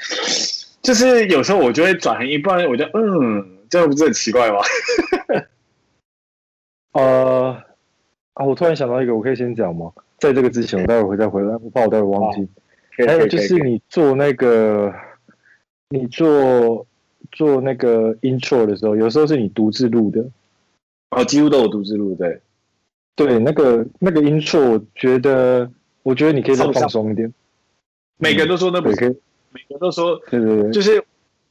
<laughs> 就是有时候我就会转一半，我就嗯，这样不是很奇怪吗？<laughs> 呃，啊，我突然想到一个，我可以先讲吗？在这个之前，我待会会再回来，我怕我待会忘记。还有就是你做那个，你做做那个 intro 的时候，有时候是你独自录的，哦，几乎都有独自录，对，对，那个那个 intro，我觉得，我觉得你可以再放松一点。每个人都说那不每个都说，对对对，就是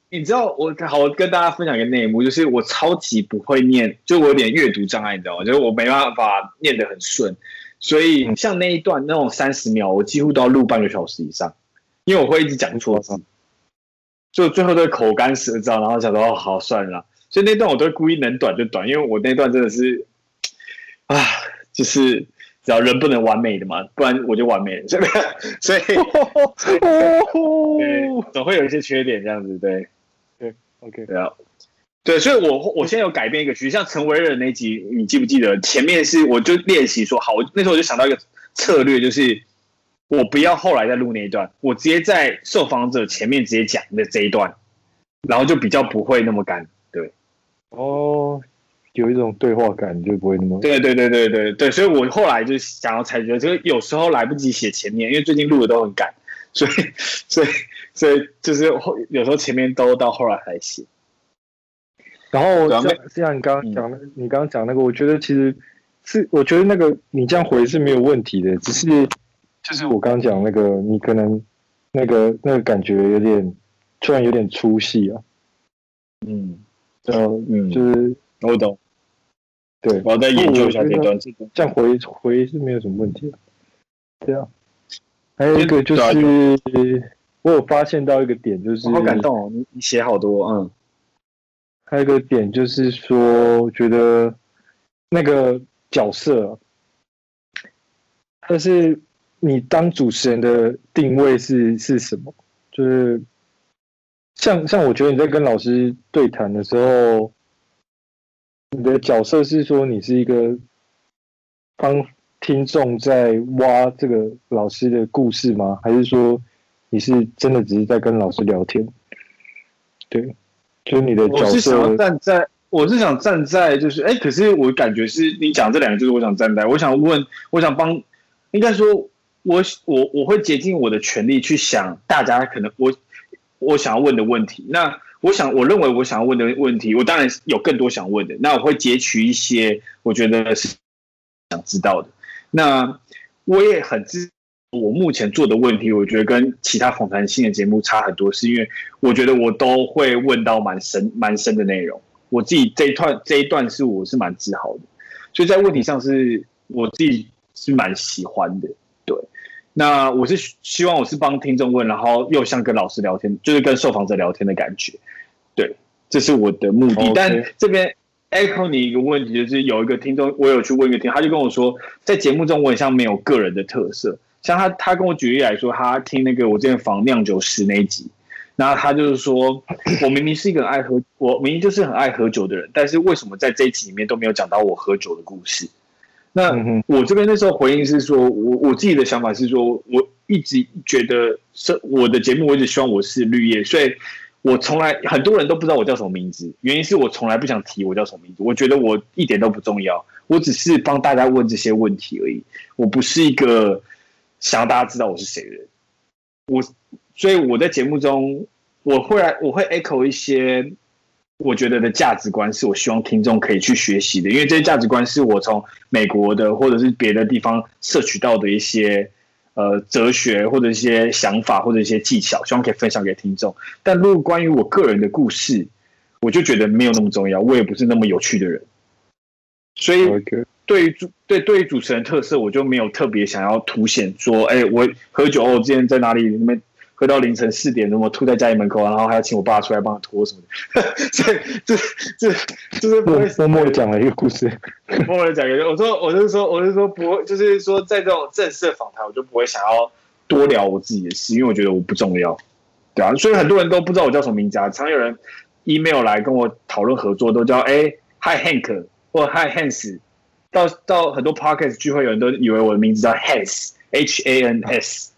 你知道，我好我跟大家分享一个内幕，就是我超级不会念，就我有点阅读障碍，你知道吗？就是我没办法念得很顺。所以像那一段那种三十秒，我几乎都要录半个小时以上，因为我会一直讲错字，就最后都口干舌燥，然后想说哦，好算了，所以那段我都会故意能短就短，因为我那段真的是啊，就是只要人不能完美的嘛，不然我就完美了，<laughs> 所以所以对，总会有一些缺点这样子，对对，OK，对啊。对，所以我，我我现在有改变一个趋势，像陈维仁那集，你记不记得？前面是我就练习说好，那时候我就想到一个策略，就是我不要后来再录那一段，我直接在受访者前面直接讲的这一段，然后就比较不会那么干。对，哦，有一种对话感，就不会那么。对对对对对对，所以我后来就想要采取，就是有时候来不及写前面，因为最近录的都很赶，所以所以所以就是后有时候前面都到后来才写。然后像像你刚刚讲的，你刚刚讲那个，我觉得其实是，我觉得那个你这样回是没有问题的，只是就是我刚刚讲那个，你可能那个那个感觉有点突然有点出戏啊。嗯，嗯，就是我懂。对，我要再研究一下这段，这样回回是没有什么问题的。对啊，还有一个就是我有发现到一个点，就是好感动哦，你你写好多，嗯。还有一个点就是说，我觉得那个角色，但是你当主持人的定位是是什么？就是像像我觉得你在跟老师对谈的时候，你的角色是说你是一个帮听众在挖这个老师的故事吗？还是说你是真的只是在跟老师聊天？对。就是你的角色，我是想要站在，我是想站在，就是哎、欸，可是我感觉是你讲这两个，就是我想站在，我想问，我想帮，应该说我我我会竭尽我的全力去想大家可能我我想要问的问题。那我想，我认为我想要问的问题，我当然有更多想问的。那我会截取一些我觉得是想知道的。那我也很知。我目前做的问题，我觉得跟其他访谈性的节目差很多，是因为我觉得我都会问到蛮深、蛮深的内容。我自己这一段这一段是我是蛮自豪的，所以在问题上是我自己是蛮喜欢的。对，那我是希望我是帮听众问，然后又像跟老师聊天，就是跟受访者聊天的感觉。对，这是我的目的。Okay. 但这边 echo 你一个问题，就是有一个听众，我有去问一个听，他就跟我说，在节目中我很像没有个人的特色。像他，他跟我举例来说，他听那个我之前访酿酒师那一集，然后他就是说，我明明是一个很爱喝，我明明就是很爱喝酒的人，但是为什么在这一集里面都没有讲到我喝酒的故事？那我这边那时候回应是说，我我自己的想法是说，我一直觉得是我的节目，我一直希望我是绿叶，所以我从来很多人都不知道我叫什么名字，原因是我从来不想提我叫什么名字，我觉得我一点都不重要，我只是帮大家问这些问题而已，我不是一个。想要大家知道我是谁的人，我所以我在节目中我会来我会 echo 一些我觉得的价值观，是我希望听众可以去学习的，因为这些价值观是我从美国的或者是别的地方摄取到的一些呃哲学或者一些想法或者一些技巧，希望可以分享给听众。但如果关于我个人的故事，我就觉得没有那么重要，我也不是那么有趣的人，所以。对于主对对于主持人特色，我就没有特别想要凸显说，哎，我喝酒哦，之前在哪里？你们喝到凌晨四点，怎么吐在家里门口，然后还要请我爸出来帮他拖什么的。<laughs> 所以这这就是不会默默的讲了一个故事，<laughs> 默默的讲一个。我说，我就是说，我是说不会，就是说在这种正式的访谈，我就不会想要多聊我自己的事，因为我觉得我不重要，对啊。所以很多人都不知道我叫什么名字啊，常有人 email 来跟我讨论合作，都叫哎。Hi Hank 或 Hi Hans，到到很多 Podcast 聚会，有人都以为我的名字叫 Hans H A N S，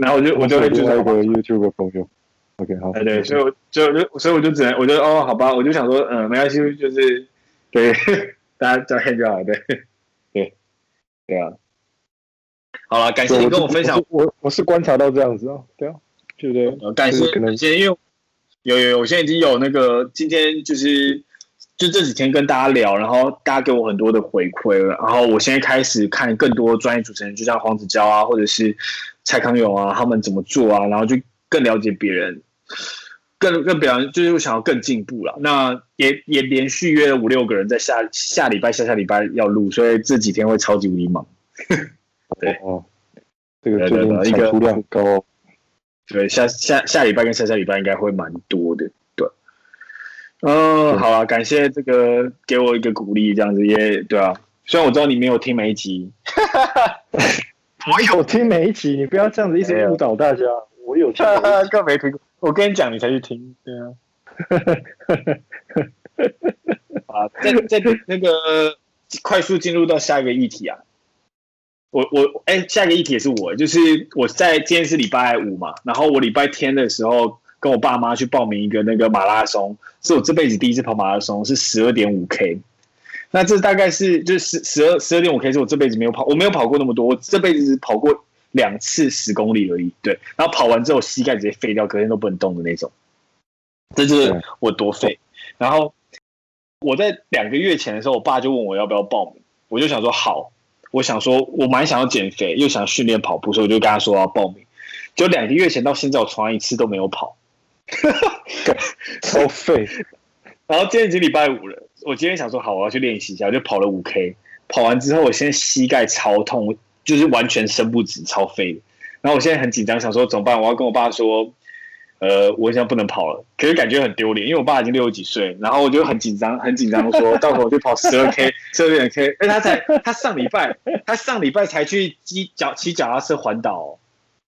然后我就我就会就是一个 YouTube 的朋友。OK，好，对对，所以我就就所以我就只能我就哦，好吧，我就想说，嗯，没关系，就是对 <laughs> 大家叫好，对对对啊。好了，感谢你跟我分享。我我，我是观察到这样子啊，对啊，对不对？呃，感谢感谢，因为有有有，我现在已经有那个今天就是就这几天跟大家聊，然后大家给我很多的回馈了，然后我现在开始看更多专业主持人，就像黄子佼啊，或者是蔡康永啊，他们怎么做啊，然后就更了解别人，更更表扬，就是想要更进步了。那也也连续约了五六个人，在下下礼拜、下下礼拜要录，所以这几天会超级无敌忙。<laughs> 对哦，这个最近产出量高，哦，对，下下下礼拜跟下下礼拜应该会蛮多的，对。嗯，好啊，感谢这个给我一个鼓励，这样子也对啊。虽然我知道你没有听每一集，<laughs> 我有听每一集，你不要这样子一直误导大家。我有听，更没听过。我跟你讲，你才去听，对啊。<laughs> 啊，在在那个快速进入到下一个议题啊。我我哎，下一个议题也是我，就是我在今天是礼拜五嘛，然后我礼拜天的时候跟我爸妈去报名一个那个马拉松，是我这辈子第一次跑马拉松，是十二点五 K。那这大概是就是十十二十二点五 K 是我这辈子没有跑，我没有跑过那么多，我这辈子只跑过两次十公里而已。对，然后跑完之后膝盖直接废掉，隔天都不能动的那种。这就是我多废。然后我在两个月前的时候，我爸就问我要不要报名，我就想说好。我想说，我蛮想要减肥，又想训练跑步，所以我就跟他说要报名。就两个月前到现在，我从来一次都没有跑，<laughs> 超废。然后今天已经礼拜五了，我今天想说好，我要去练习一下，我就跑了五 K。跑完之后，我现在膝盖超痛，就是完全伸不直，超废。然后我现在很紧张，想说怎么办？我要跟我爸说。呃，我现在不能跑了，可是感觉很丢脸，因为我爸已经六十几岁，然后我就很紧张，很紧张，说到时候我就跑十二 K，十二点 K，哎，他才他上礼拜，他上礼拜才去骑脚骑脚踏车环岛，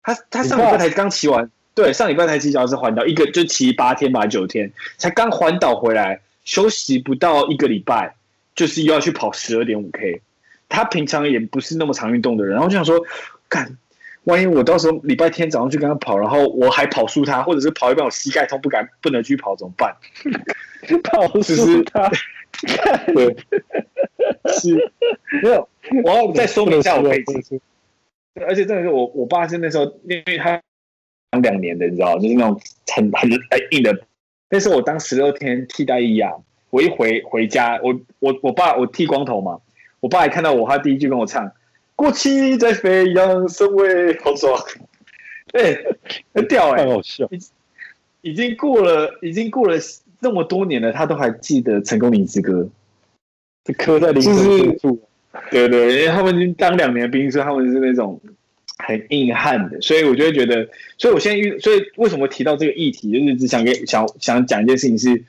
他他上礼拜才刚骑完，对，上礼拜才骑脚踏车环岛，一个就骑八天吧，九天，才刚环岛回来，休息不到一个礼拜，就是又要去跑十二点五 K，他平常也不是那么常运动的人，然后就想说，干。万一我到时候礼拜天早上去跟他跑，然后我还跑输他，或者是跑一半我膝盖痛不敢不能去跑怎么办？<laughs> 跑输他，<laughs> 对，是，没有，我要再说明一下我背景。而且真的是我我爸是那时候，因为他当两年的，你知道，就是那种很很很硬的。那时候我当十六天替代役啊，我一回回家，我我我爸我剃光头嘛，我爸一看到我，他第一句跟我唱。过期在飞扬，身为好爽，<laughs> 哎，很屌哎，好笑。已已经过了，已经过了那么多年了，他都还记得《成功岭之歌》，这刻在灵魂深处。对对，因为他们已经当两年兵，所以他们是那种很硬汉的，所以我就会觉得，所以我现在遇，所以为什么提到这个议题，就是只想给想想讲一件事情是。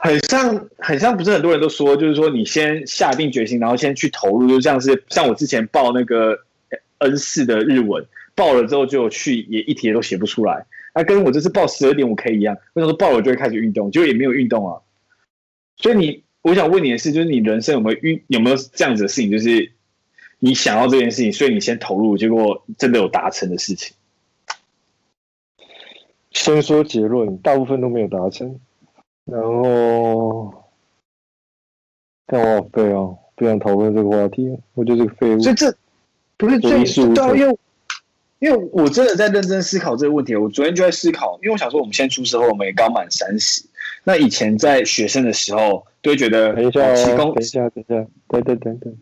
很像，很像，不是很多人都说，就是说你先下定决心，然后先去投入，就像是像我之前报那个 N 四的日文，报了之后就去也一题也都写不出来，那、跟我这次报十二点五 K 一样，为什么报了就会开始运动，就也没有运动啊？所以你，我想问你的是，就是你人生有没有运，有没有这样子的事情，就是你想要这件事情，所以你先投入，结果真的有达成的事情？先说结论，大部分都没有达成。然后，但我好废哦，不想讨论这个话题，我就是个废物。所以这不是最主要，因为因为我真的在认真思考这个问题。我昨天就在思考，因为我想说，我们现在出社会，我们也刚满三十。那以前在学生的时候，都会觉得等一下，等一下，等一下，等等等等，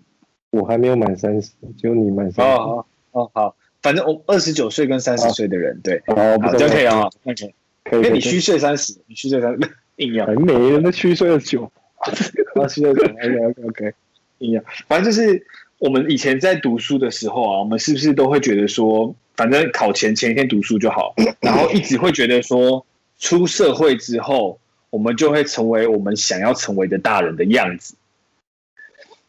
我还没有满三十，只有你满三十。哦哦好，反正我二十九岁跟三十岁的人，对，好，不就可以啊，那可以，可以，因为你虚岁三十，你虚岁三十。硬要。还没人的虚岁的久，啊 <laughs> 虚岁久，OK OK OK，硬要，反正就是我们以前在读书的时候啊，我们是不是都会觉得说，反正考前前一天读书就好，<laughs> 然后一直会觉得说，出社会之后，我们就会成为我们想要成为的大人的样子。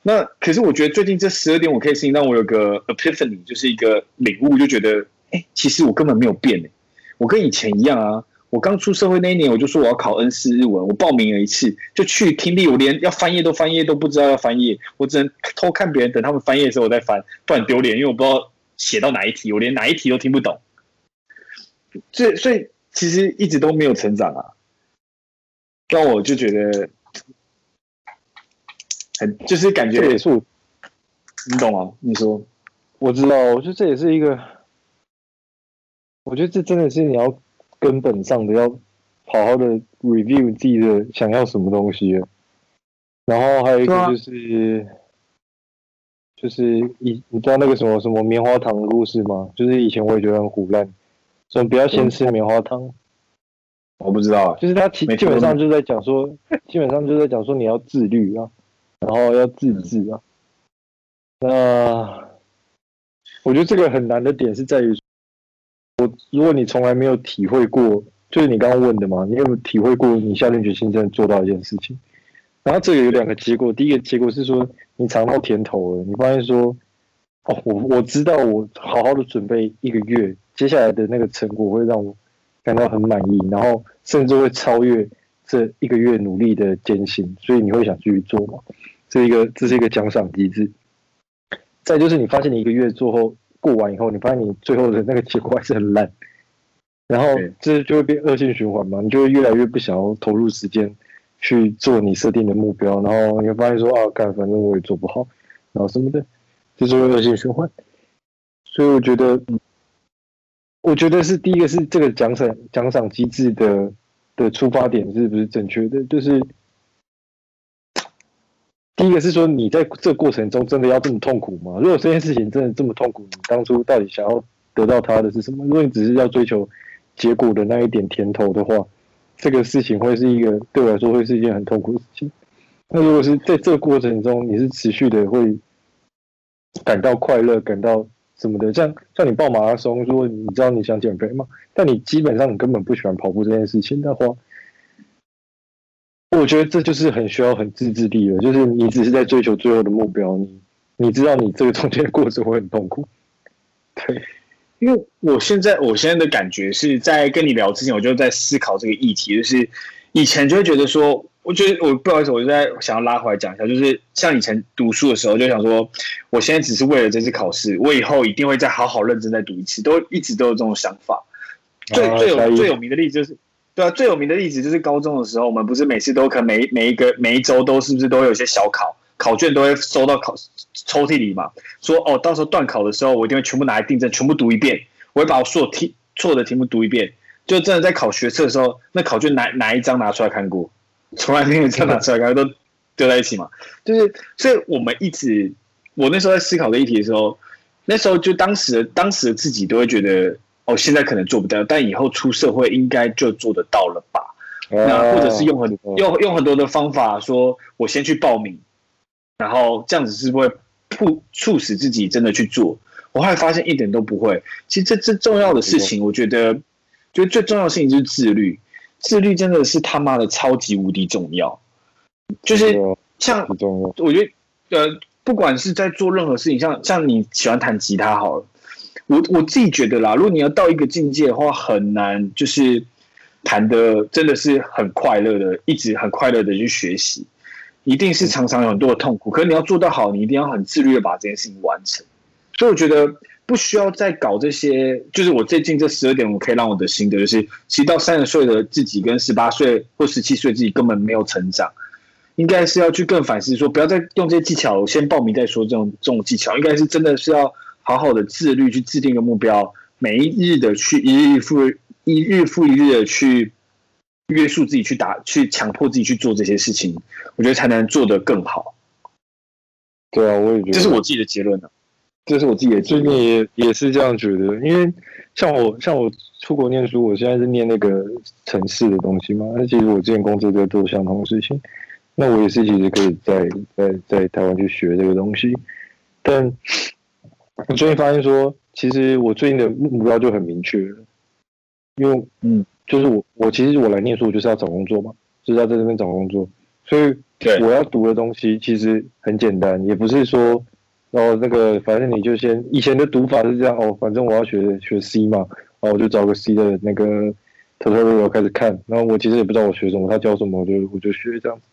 那可是我觉得最近这十二点五 K 事情让我有个 epiphany，就是一个领悟，就觉得，哎，其实我根本没有变，我跟以前一样啊。我刚出社会那一年，我就说我要考 N 四日文，我报名了一次，就去听力，我连要翻页都翻页都不知道要翻页，我只能偷看别人，等他们翻页的时候我再翻，不然丢脸，因为我不知道写到哪一题，我连哪一题都听不懂。所以，所以其实一直都没有成长啊。让我就觉得很，就是感觉这也是，你懂吗？你说，我知道，我觉得这也是一个，我觉得这真的是你要根本上的要好好的 review 自己的想要什么东西。然后还有一个就是，啊、就是以你知道那个什么什么棉花糖的故事吗？就是以前我也觉得很唬烂，说不要先吃棉花糖。我不知道，就是他基基本上就在讲说，基本上就在讲说你要自律啊，然后要自制啊。那我觉得这个很难的点是在于，我如果你从来没有体会过，就是你刚刚问的嘛，你有没有体会过你下定决心真的做到一件事情？然后这个有两个结果，第一个结果是说你尝到甜头了，你发现说，哦，我我知道我好好的准备一个月，接下来的那个成果会让我。感到很满意，然后甚至会超越这一个月努力的艰辛，所以你会想继续做嘛？这一个这是一个奖赏机制。再就是你发现你一个月做后过完以后，你发现你最后的那个结果还是很烂，然后这就会变恶性循环嘛？你就会越来越不想要投入时间去做你设定的目标，然后你会发现说啊，干反正我也做不好，然后什么的，就是会恶性循环。所以我觉得。我觉得是第一个是这个奖赏奖赏机制的的出发点是不是正确的？就是第一个是说你在这过程中真的要这么痛苦吗？如果这件事情真的这么痛苦，你当初到底想要得到它的是什么？如果你只是要追求结果的那一点甜头的话，这个事情会是一个对我来说会是一件很痛苦的事情。那如果是在这个过程中你是持续的会感到快乐，感到。什么的，像像你报马拉松，如果你知道你想减肥嘛，但你基本上你根本不喜欢跑步这件事情的话，我觉得这就是很需要很自制力的，就是你只是在追求最后的目标，你你知道你这个中间的过程会很痛苦。对，因为我现在我现在的感觉是在跟你聊之前，我就在思考这个议题，就是以前就会觉得说。我觉得我不好意思，我就在想要拉回来讲一下，就是像以前读书的时候，就想说，我现在只是为了这次考试，我以后一定会再好好认真再读一次，都一直都有这种想法。最最有最有名的例子就是，对啊，最有名的例子就是高中的时候，我们不是每次都可能每每一个每一周都是不是都有一些小考，考卷都会收到考抽屉里嘛？说哦，到时候断考的时候，我一定会全部拿来订正，全部读一遍，我会把我所有题错的题目读一遍，就真的在考学测的时候，那考卷哪哪一张拿出来看过？从来没有这样拿出来，刚刚都丢在一起嘛。就是，所以我们一直，我那时候在思考这一题的时候，那时候就当时的当时的自己都会觉得，哦，现在可能做不到，但以后出社会应该就做得到了吧？那或者是用很用用很多的方法，说我先去报名，然后这样子是不会促促使自己真的去做。我后来发现一点都不会。其实这这重要的事情，我觉得，就最重要的事情就是自律。自律真的是他妈的超级无敌重要，就是像我觉得呃，不管是在做任何事情，像像你喜欢弹吉他好了，我我自己觉得啦，如果你要到一个境界的话，很难就是弹的真的是很快乐的，一直很快乐的去学习，一定是常常有很多的痛苦。可是你要做到好，你一定要很自律的把这件事情完成。所以我觉得。不需要再搞这些，就是我最近这十二点，我可以让我的心得就是，其实到三十岁的自己跟十八岁或十七岁自己根本没有成长，应该是要去更反思，说不要再用这些技巧，先报名再说这种这种技巧，应该是真的是要好好的自律去制定一个目标，每一日的去一日复一日复一日的去约束自己去打，去强迫自己去做这些事情，我觉得才能做得更好。对啊，我也觉得这是我自己的结论呢。这是我自己的，最近也也是这样觉得，因为像我像我出国念书，我现在是念那个城市的东西嘛，那其实我之前工作在做相同的事情，那我也是其实可以在在在台湾去学这个东西，但我最近发现说，其实我最近的目标就很明确了，因为嗯，就是我我其实我来念书，我就是要找工作嘛，就是要在这边找工作，所以我要读的东西其实很简单，也不是说。然后那个，反正你就先以前的读法是这样哦，反正我要学学 C 嘛，然后我就找个 C 的那个 tutorial 开始看，然后我其实也不知道我学什么，他教什么我就我就学这样子。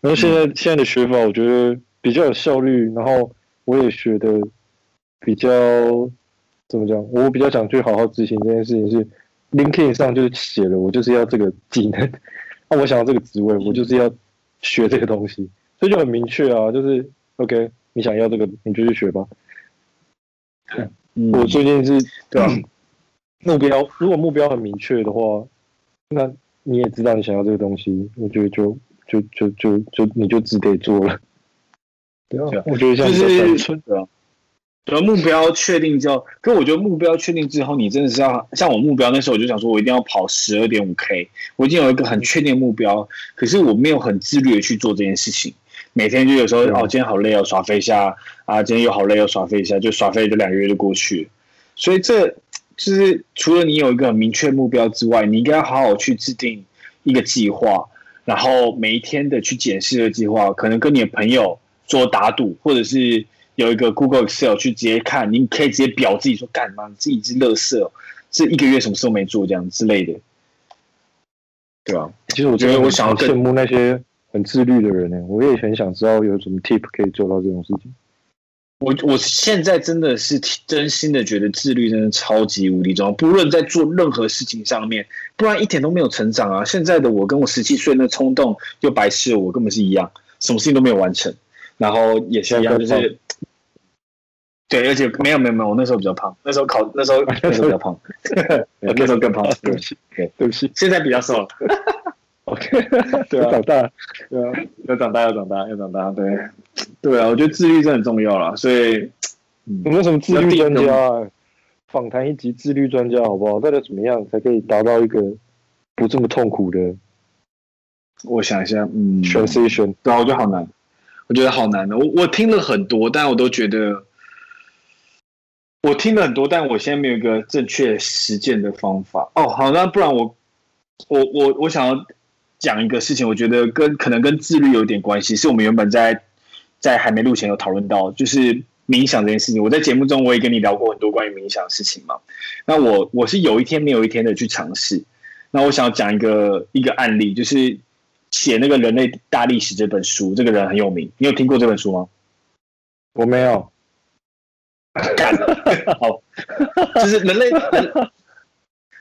然后现在、嗯、现在的学法，我觉得比较有效率，然后我也学的比较怎么讲？我比较想去好好执行这件事情是，LinkedIn 上就是写了，我就是要这个技能，那、<laughs> 啊、我想要这个职位，我就是要学这个东西，所以就很明确啊，就是 OK，你想要这个你就去学吧。嗯、我最近是对、啊？目标如果目标很明确的话，那你也知道你想要这个东西，我觉得就就就就就你就只得做了。对啊，我觉得像就是对啊，对目标确定之后，可我觉得目标确定之后，你真的是要像我目标那时候，我就想说我一定要跑十二点五 K，我已经有一个很确定的目标，可是我没有很自律的去做这件事情，每天就有时候哦，今天好累哦，耍飞一下啊，今天又好累哦，耍飞一下，就耍飞，就两个月就过去，所以这。就是除了你有一个很明确目标之外，你应该好好去制定一个计划，然后每一天的去检视的计划，可能跟你的朋友做打赌，或者是有一个 Google Excel 去直接看，你可以直接表自己说干嘛，你自己是垃圾，这一个月什么事都没做这样之类的，对吧？其实我觉得我想要羡慕那些很自律的人呢，我也很想知道有什么 tip 可以做到这种事情。我我现在真的是真心的觉得自律真的超级无敌重要，不论在做任何事情上面，不然一点都没有成长啊！现在的我跟我十七岁那冲动又白痴，我根本是一样，什么事情都没有完成，然后也是一样，就是对，而且没有没有没有，我那时候比较胖，那时候考那时候 <laughs> 那时候比较胖，<laughs> 那时候更胖，<laughs> 对不起，对不起，现在比较瘦了。OK，<laughs> 对啊，长大，对啊，要长大，要长大，要长大，对，对啊，我觉得自律真的很重要啦，所以，有没有什么自律专家？访谈一集自律专家好不好？大家怎么样才可以达到一个不这么痛苦的？我想一下，嗯，transition，对啊，我觉得好难，我觉得好难的。我我听了很多，但我都觉得，我听了很多，但我现在没有一个正确实践的方法。哦，好，那不然我，我我我想要。讲一个事情，我觉得跟可能跟自律有点关系，是我们原本在在还没录前有讨论到，就是冥想这件事情。我在节目中我也跟你聊过很多关于冥想的事情嘛。那我我是有一天没有一天的去尝试。那我想要讲一个一个案例，就是写那个人类大历史这本书，这个人很有名，你有听过这本书吗？我没有。好，就是人类。《人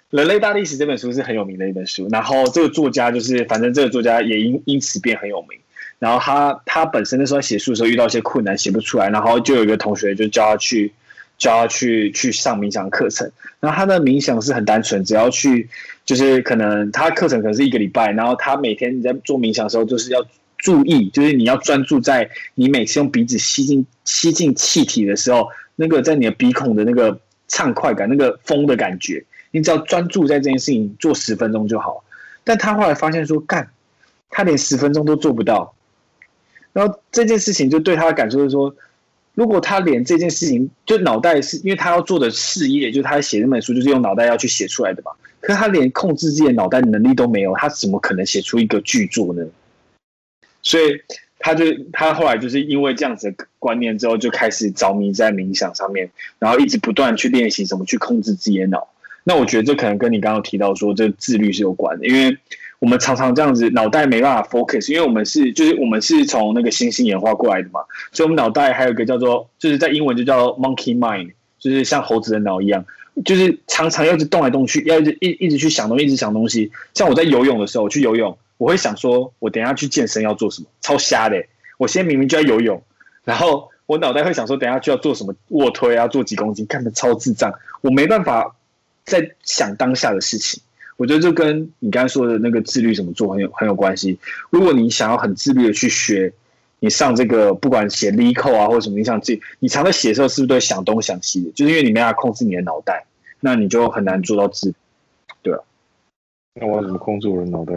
人类大历史》这本书是很有名的一本书，然后这个作家就是，反正这个作家也因因此变很有名。然后他他本身那时候写书的时候遇到一些困难，写不出来，然后就有一个同学就叫他去叫他去去上冥想课程。然后他的冥想是很单纯，只要去就是可能他课程可能是一个礼拜，然后他每天你在做冥想的时候，就是要注意，就是你要专注在你每次用鼻子吸进吸进气体的时候，那个在你的鼻孔的那个畅快感，那个风的感觉。你只要专注在这件事情做十分钟就好，但他后来发现说，干，他连十分钟都做不到。然后这件事情就对他的感受是说，如果他连这件事情就脑袋是因为他要做的事业，就是他写那本书就是用脑袋要去写出来的嘛，可是他连控制自己的脑袋能力都没有，他怎么可能写出一个巨作呢？所以他就他后来就是因为这样子的观念之后，就开始着迷在冥想上面，然后一直不断去练习怎么去控制自己的脑。那我觉得这可能跟你刚刚提到说这自律是有关的，因为我们常常这样子脑袋没办法 focus，因为我们是就是我们是从那个猩猩演化过来的嘛，所以我们脑袋还有一个叫做就是在英文就叫 monkey mind，就是像猴子的脑一样，就是常常要一直动来动去，要一直一一直去想东西，一直想东西。像我在游泳的时候，我去游泳，我会想说我等一下去健身要做什么，超瞎的。我现在明明就在游泳，然后我脑袋会想说等一下就要做什么卧推啊，做几公斤，看得超智障，我没办法。在想当下的事情，我觉得这跟你刚才说的那个自律怎么做很有很有关系。如果你想要很自律的去学，你上这个不管写 LeetCode 啊或者什么，你想自己，你常在写的时候是不是都会想东想西的？就是因为你没办法控制你的脑袋，那你就很难做到自律。对啊，那我要怎么控制我的脑袋？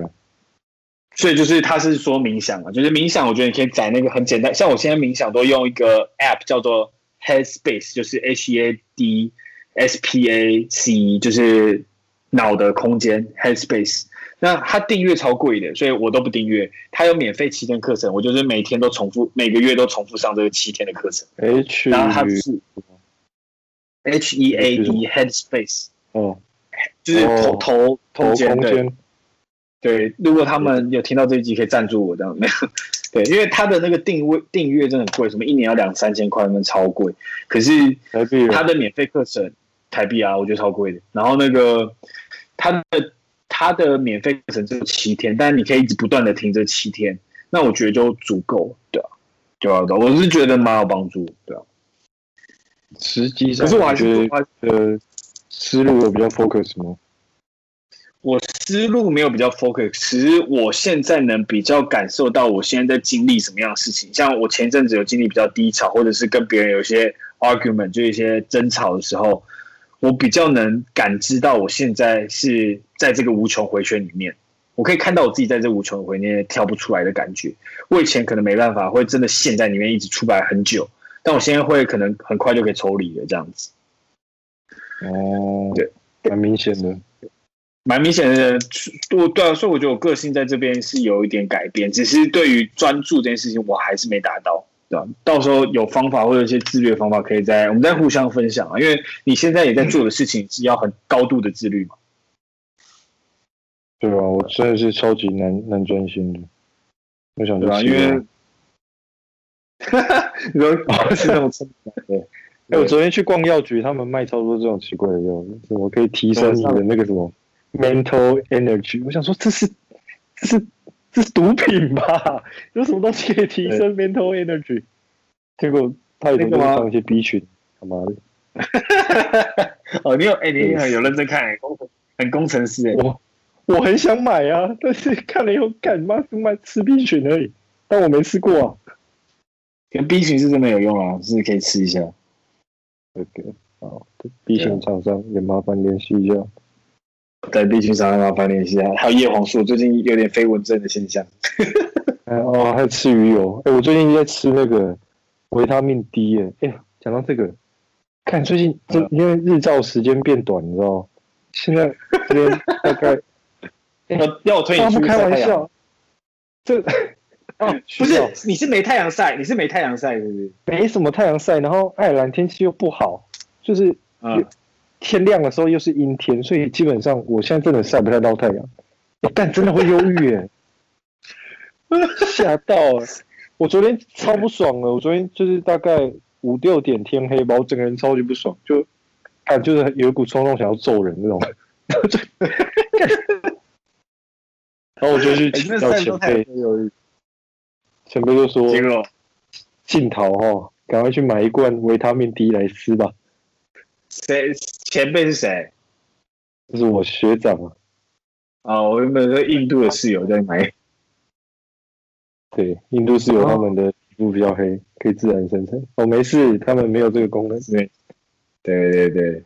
所以就是他是说冥想啊，就是冥想，我觉得你可以载那个很简单，像我现在冥想都用一个 App 叫做 Headspace，就是 H E A D。S P A C 就是脑的空间 Headspace，那它订阅超贵的，所以我都不订阅。它有免费七天课程，我就是每天都重复，每个月都重复上这个七天的课程。H，然后它是 H E A D Headspace，哦就是投、哦、投投空间对，对，如果他们有听到这一集，可以赞助我这样没有？<laughs> 对，因为他的那个定位订阅真的很贵，什么一年要两三千块，那超贵。可是他的免费课程台币啊，我觉得超贵的。然后那个它的它的免费课程只有七天，但是你可以一直不断的听这七天，那我觉得就足够，对啊，对啊，我是觉得蛮有帮助，对啊。实际上，可是我还是觉得呃，思路有比较 focus 吗？我思路没有比较 focus，其实我现在能比较感受到我现在在经历什么样的事情。像我前阵子有经历比较低潮，或者是跟别人有一些 argument，就一些争吵的时候，我比较能感知到我现在是在这个无穷回圈里面。我可以看到我自己在这无穷回圈跳不出来的感觉。我以前可能没办法，会真的陷在里面一直出不来很久，但我现在会可能很快就可以抽离了，这样子。哦，对，蛮明显的。蛮明显的，我对啊，所以我觉得我个性在这边是有一点改变，只是对于专注这件事情，我还是没达到，对吧？到时候有方法或者一些自律的方法，可以在我们再互相分享啊。因为你现在也在做的事情是要很高度的自律嘛。对啊，我真的是超级难难专心的。我想对啊，因为哈哈，<laughs> 你说 <laughs> 是那种对。哎，我昨天去逛药局，他们卖超多这种奇怪的药，什么可以提升你的那个什么？Mental energy，我想说这是这是这是毒品吧？有什么东西可以提升 mental energy？结果他也在放一些 B 群，他妈的！<laughs> 哦，你有哎、欸，你很有认真看，很工程师哎。我我很想买啊，但是看了以后干嘛就买吃 B 群而已，但我没吃过啊。跟 B 群是真的有用啊，是可以吃一下。OK，好，B 群厂商也麻烦联系一下。在 B 群上麻烦联系啊，还有叶黄素，最近有点飞蚊症的现象。<laughs> 哦，还有吃鱼油。哎，我最近在吃那个维他命 D 耶。哎，讲到这个，看最近这因为日照时间变短，你知道现在这边大概 <laughs> 要要我推你出去开玩笑。这 <laughs> 哦，不是，你是没太阳晒，你是没太阳晒，是不是？没什么太阳晒，然后爱尔兰天气又不好，就是嗯。天亮的时候又是阴天，所以基本上我现在真的晒不太到太阳，但真的会忧郁耶，<laughs> 吓到了！我昨天超不爽了，我昨天就是大概五六点天黑吧，我整个人超级不爽，就啊就是有一股冲动想要揍人那种，<laughs> 然后我就去请教前辈，前辈就说：“镜头哈，赶快去买一罐维他命 D 来吃吧。”谁前辈是谁？这是我学长啊！啊，我原本是印度的室友在买。对，印度室友他们的皮肤比较黑，可以自然生成。哦，没事，他们没有这个功能。对，对对对。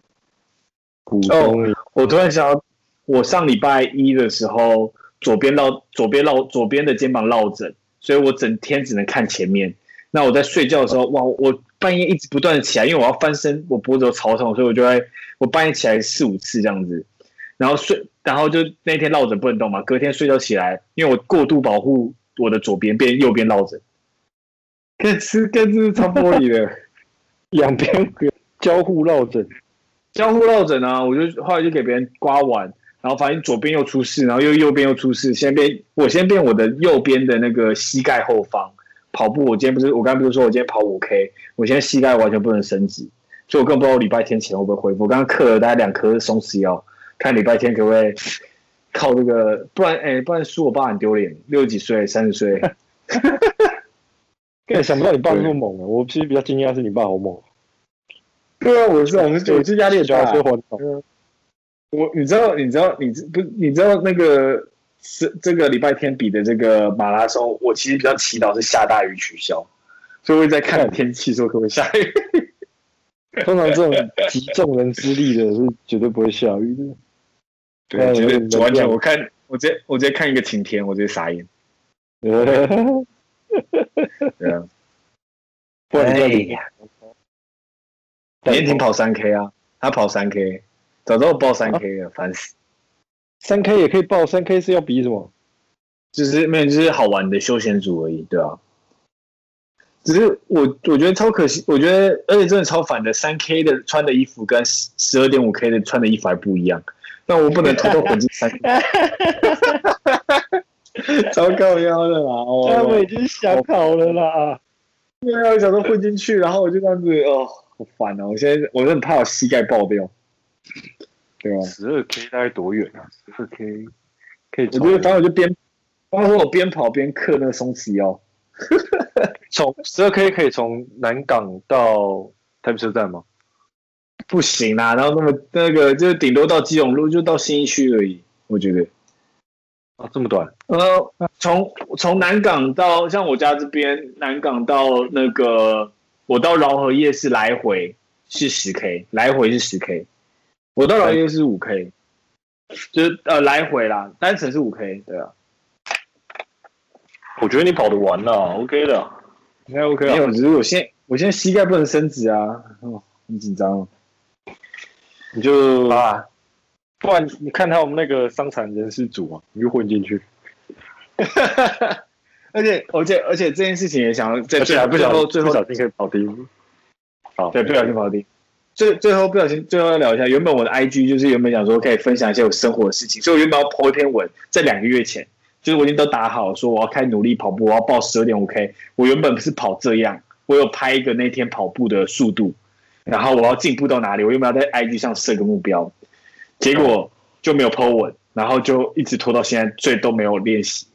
哦，我突然想到，我上礼拜一的时候，左边落左边落左边的肩膀落枕，所以我整天只能看前面。那我在睡觉的时候，哇，我。半夜一直不断的起来，因为我要翻身，我脖子有超痛，所以我就会我半夜起来四五次这样子，然后睡，然后就那天落枕不能动嘛，隔天睡觉起来，因为我过度保护我的左边，变右边落枕，<laughs> 跟吃跟这是擦玻璃的，两边交互落枕，交互落枕啊，我就后来就给别人刮完，然后发现左边又出事，然后又右边又出事，先变我先变我的右边的那个膝盖后方。跑步，我今天不是我刚刚不是说我今天跑五 K，我现在膝盖完全不能伸直，所以我更不知道我礼拜天前会不会恢复。我刚刚嗑了大概两颗松弛药，看礼拜天可不可以靠这个，不然哎、欸，不然输我爸很丢脸，六十几岁，三十岁，<laughs> 根本想不到你爸那么猛啊！我其实比较惊讶是你爸好猛。对啊，我是我是我是压力很大，所我你知道你知道你不你知道那个。是这个礼拜天比的这个马拉松，我其实比较祈祷是下大雨取消，所以我在看天气说可不可以下雨。通常这种集众人之力的是绝对不会下雨的。对，绝对完全我看我直接我直接看一个晴天，我直接傻眼。<laughs> 对啊，不然你明天跑三 K 啊，他跑三 K，早知道我报三 K 了，烦死。三 K 也可以报，三 K 是要比什么？就是没有，就是好玩的休闲组而已，对啊。只是我我觉得超可惜，我觉得而且真的超反的，三 K 的穿的衣服跟十二点五 K 的穿的衣服还不一样。但我不能偷偷混进三，<laughs> 糟糕腰的啦！他们已经想好了啦。因为我想说混进去，然后我就这样子哦，好烦哦！我现在我很怕我膝盖爆掉，对啊？十二 K 大概多远啊？十二 K 可以，我觉得反正我就边，包括我边跑边刻那个松弛腰。<laughs> 从十二 K 可以从南港到台北车站吗？不行啦，然后那么那个就是顶多到基隆路，就到新一区而已。我觉得啊，这么短？呃，从从南港到像我家这边，南港到那个我到饶河夜市来回是十 K，来回是十 K，我到饶河夜市是五 K，就是呃来回啦，单程是五 K，对啊。我觉得你跑得完了，OK 的，应该 OK 啊。没有，只是我现我现在膝盖不能伸直啊，哦，很紧张。你就啊，不然你看他我们那个伤残人士组啊，你就混进去。<laughs> 而且而且而且这件事情也想在最后最后最后不小心可以跑第一。好，对，不小心跑第一。最最后不小心最后要聊一下，原本我的 IG 就是原本想说可以分享一些我生活的事情，所以我原本要 po 一篇文，在两个月前。就是我已经都打好，说我要开努力跑步，我要报十二点五 K。我原本是跑这样，我有拍一个那天跑步的速度，然后我要进步到哪里，我原本要在 IG 上设个目标，结果就没有 po 文，然后就一直拖到现在，最都没有练习，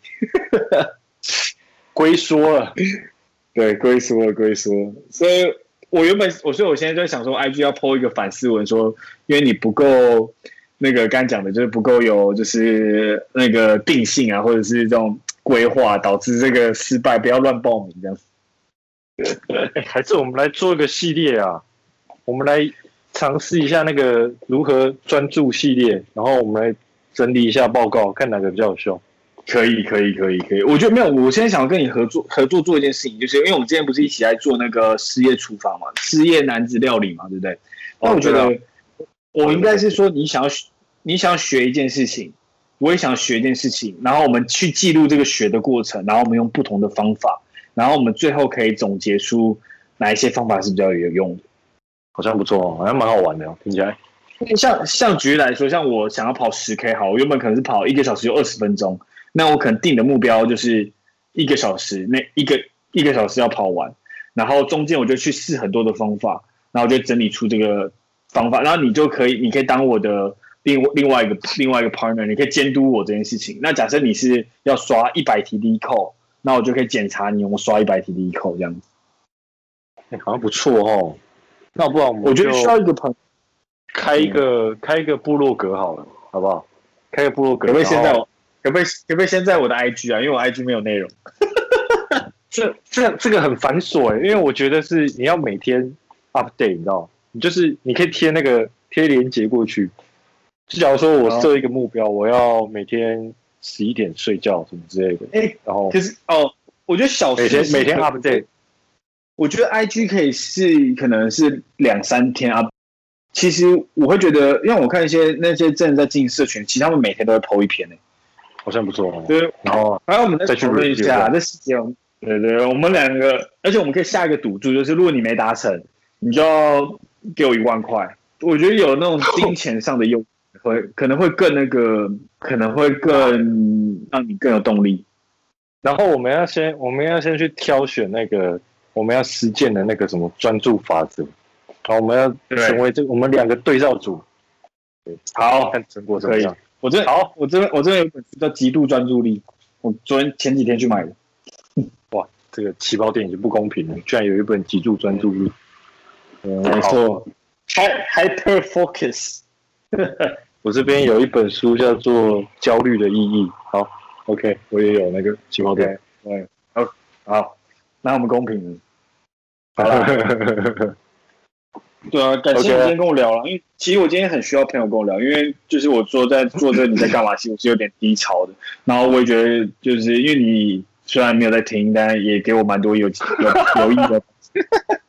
<laughs> 龟缩了，<laughs> 对，龟缩了，龟缩了。所以我原本，我所以我现在在想说，IG 要 po 一个反思文，说因为你不够。那个刚讲的，就是不够有，就是那个定性啊，或者是这种规划，导致这个失败，不要乱报名这样。<laughs> 还是我们来做一个系列啊，我们来尝试一下那个如何专注系列，然后我们来整理一下报告，看哪个比较有效。可以，可以，可以，可以。我觉得没有，我现在想要跟你合作，合作做一件事情，就是因为我们之前不是一起来做那个失业厨房嘛，失业男子料理嘛，对不对？那我觉得。我应该是说，你想要学，你想要学一件事情，我也想学一件事情，然后我们去记录这个学的过程，然后我们用不同的方法，然后我们最后可以总结出哪一些方法是比较有用的，好像不错，好像蛮好玩的，听起来。像像举例来说，像我想要跑十 K，好，我原本可能是跑一个小时有二十分钟，那我可能定的目标就是一个小时，那一个一个小时要跑完，然后中间我就去试很多的方法，然后就整理出这个。方法，然后你就可以，你可以当我的另另外一个另外一个 partner，你可以监督我这件事情。那假设你是要刷一百题第一扣，那我就可以检查你有没有刷一百题第一扣这样子。哎、欸，好像不错哦。那不然我们我觉得需要一个朋开一个、嗯、开一个部落格好了，好不好？开个部落格，可不可以先在我可不可以可不可以先在我的 IG 啊？因为我 IG 没有内容。<laughs> 这这这个很繁琐哎，因为我觉得是你要每天 update，你知道吗？你就是你可以贴那个贴链接过去，就假如说我设一个目标，我要每天十一点睡觉什么之类的。哎、欸，然后可是哦，我觉得小时每天每天 update，我觉得 IG 可以是可能是两三天 up。其实我会觉得，因为我看一些那些正在进社群，其实他们每天都会 po 一篇呢，好像不错哦。对，然后然后我们再讨论一下，这细节。对对，我们两个，而且我们可以下一个赌注，就是如果你没达成，你就要。给我一万块，我觉得有那种金钱上的诱，会可能会更那个，可能会更让你更有动力。然后我们要先，我们要先去挑选那个我们要实践的那个什么专注法则。好，我们要成为这个，我们两个对照组。对，好，看成果怎么样？我这好，我这边我这边有本书叫《极度专注力》，我昨天前几天去买的。哇，这个起跑点已经不公平了，居然有一本《极度专注力》。嗯、没错，Hyper Focus。<laughs> 我这边有一本书叫做《焦虑的意义》。好，OK，我也有那个起跑点。对，好，好，那我们公平了。好了。对啊，感谢你今天跟我聊了，因为其实我今天很需要朋友跟我聊，因为就是我说在做这个你在干嘛？其实我是有点低潮的。然后我也觉得，就是因为你虽然没有在听，但也给我蛮多有有有益的。<laughs>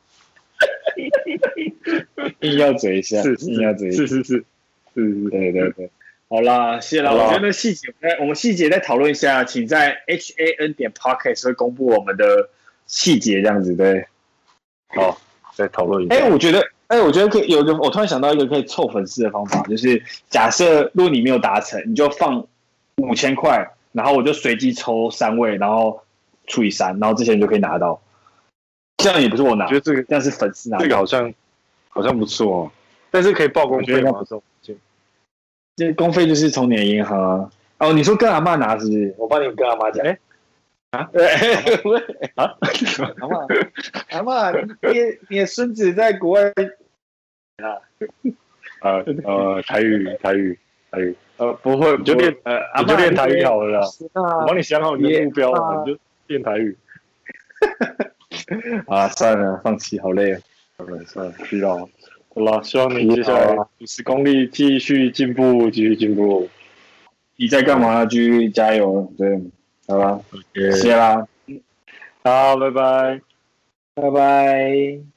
硬要嘴一下，是硬要嘴一下，是是是，是是，对对对，好啦，谢啦。我觉得细节，我们细节再讨论一下，请在 H A N 点 Podcast 会公布我们的细节，这样子对。好，再讨论一下。哎，我觉得，哎，我觉得可以有一个，我突然想到一个可以凑粉丝的方法，就是假设如果你没有达成，你就放五千块，然后我就随机抽三位，然后除以三，然后这些人就可以拿到。这样也不是我拿，我觉得这个这样是粉丝拿，这个好像好像不错哦，但是可以报公费吗？这公费就是从你的银行啊。哦，你说跟阿妈拿是不是？我帮你跟阿妈讲。哎、<laughs> 欸，啊，阿妈，阿妈，你你的孙子在国外啊？呃呃，台语，台语，台语。呃，不会，你就练呃，你就练台语好了啦。我帮你想好你的目标，啊、你就练台语。<laughs> 啊，算了，放弃，好累啊。算了算了，不要。好了，希望你接下来五十公里继续进步，继续进步。你在干嘛？继续加油，对，好吧，谢谢啦，好，拜拜，拜拜。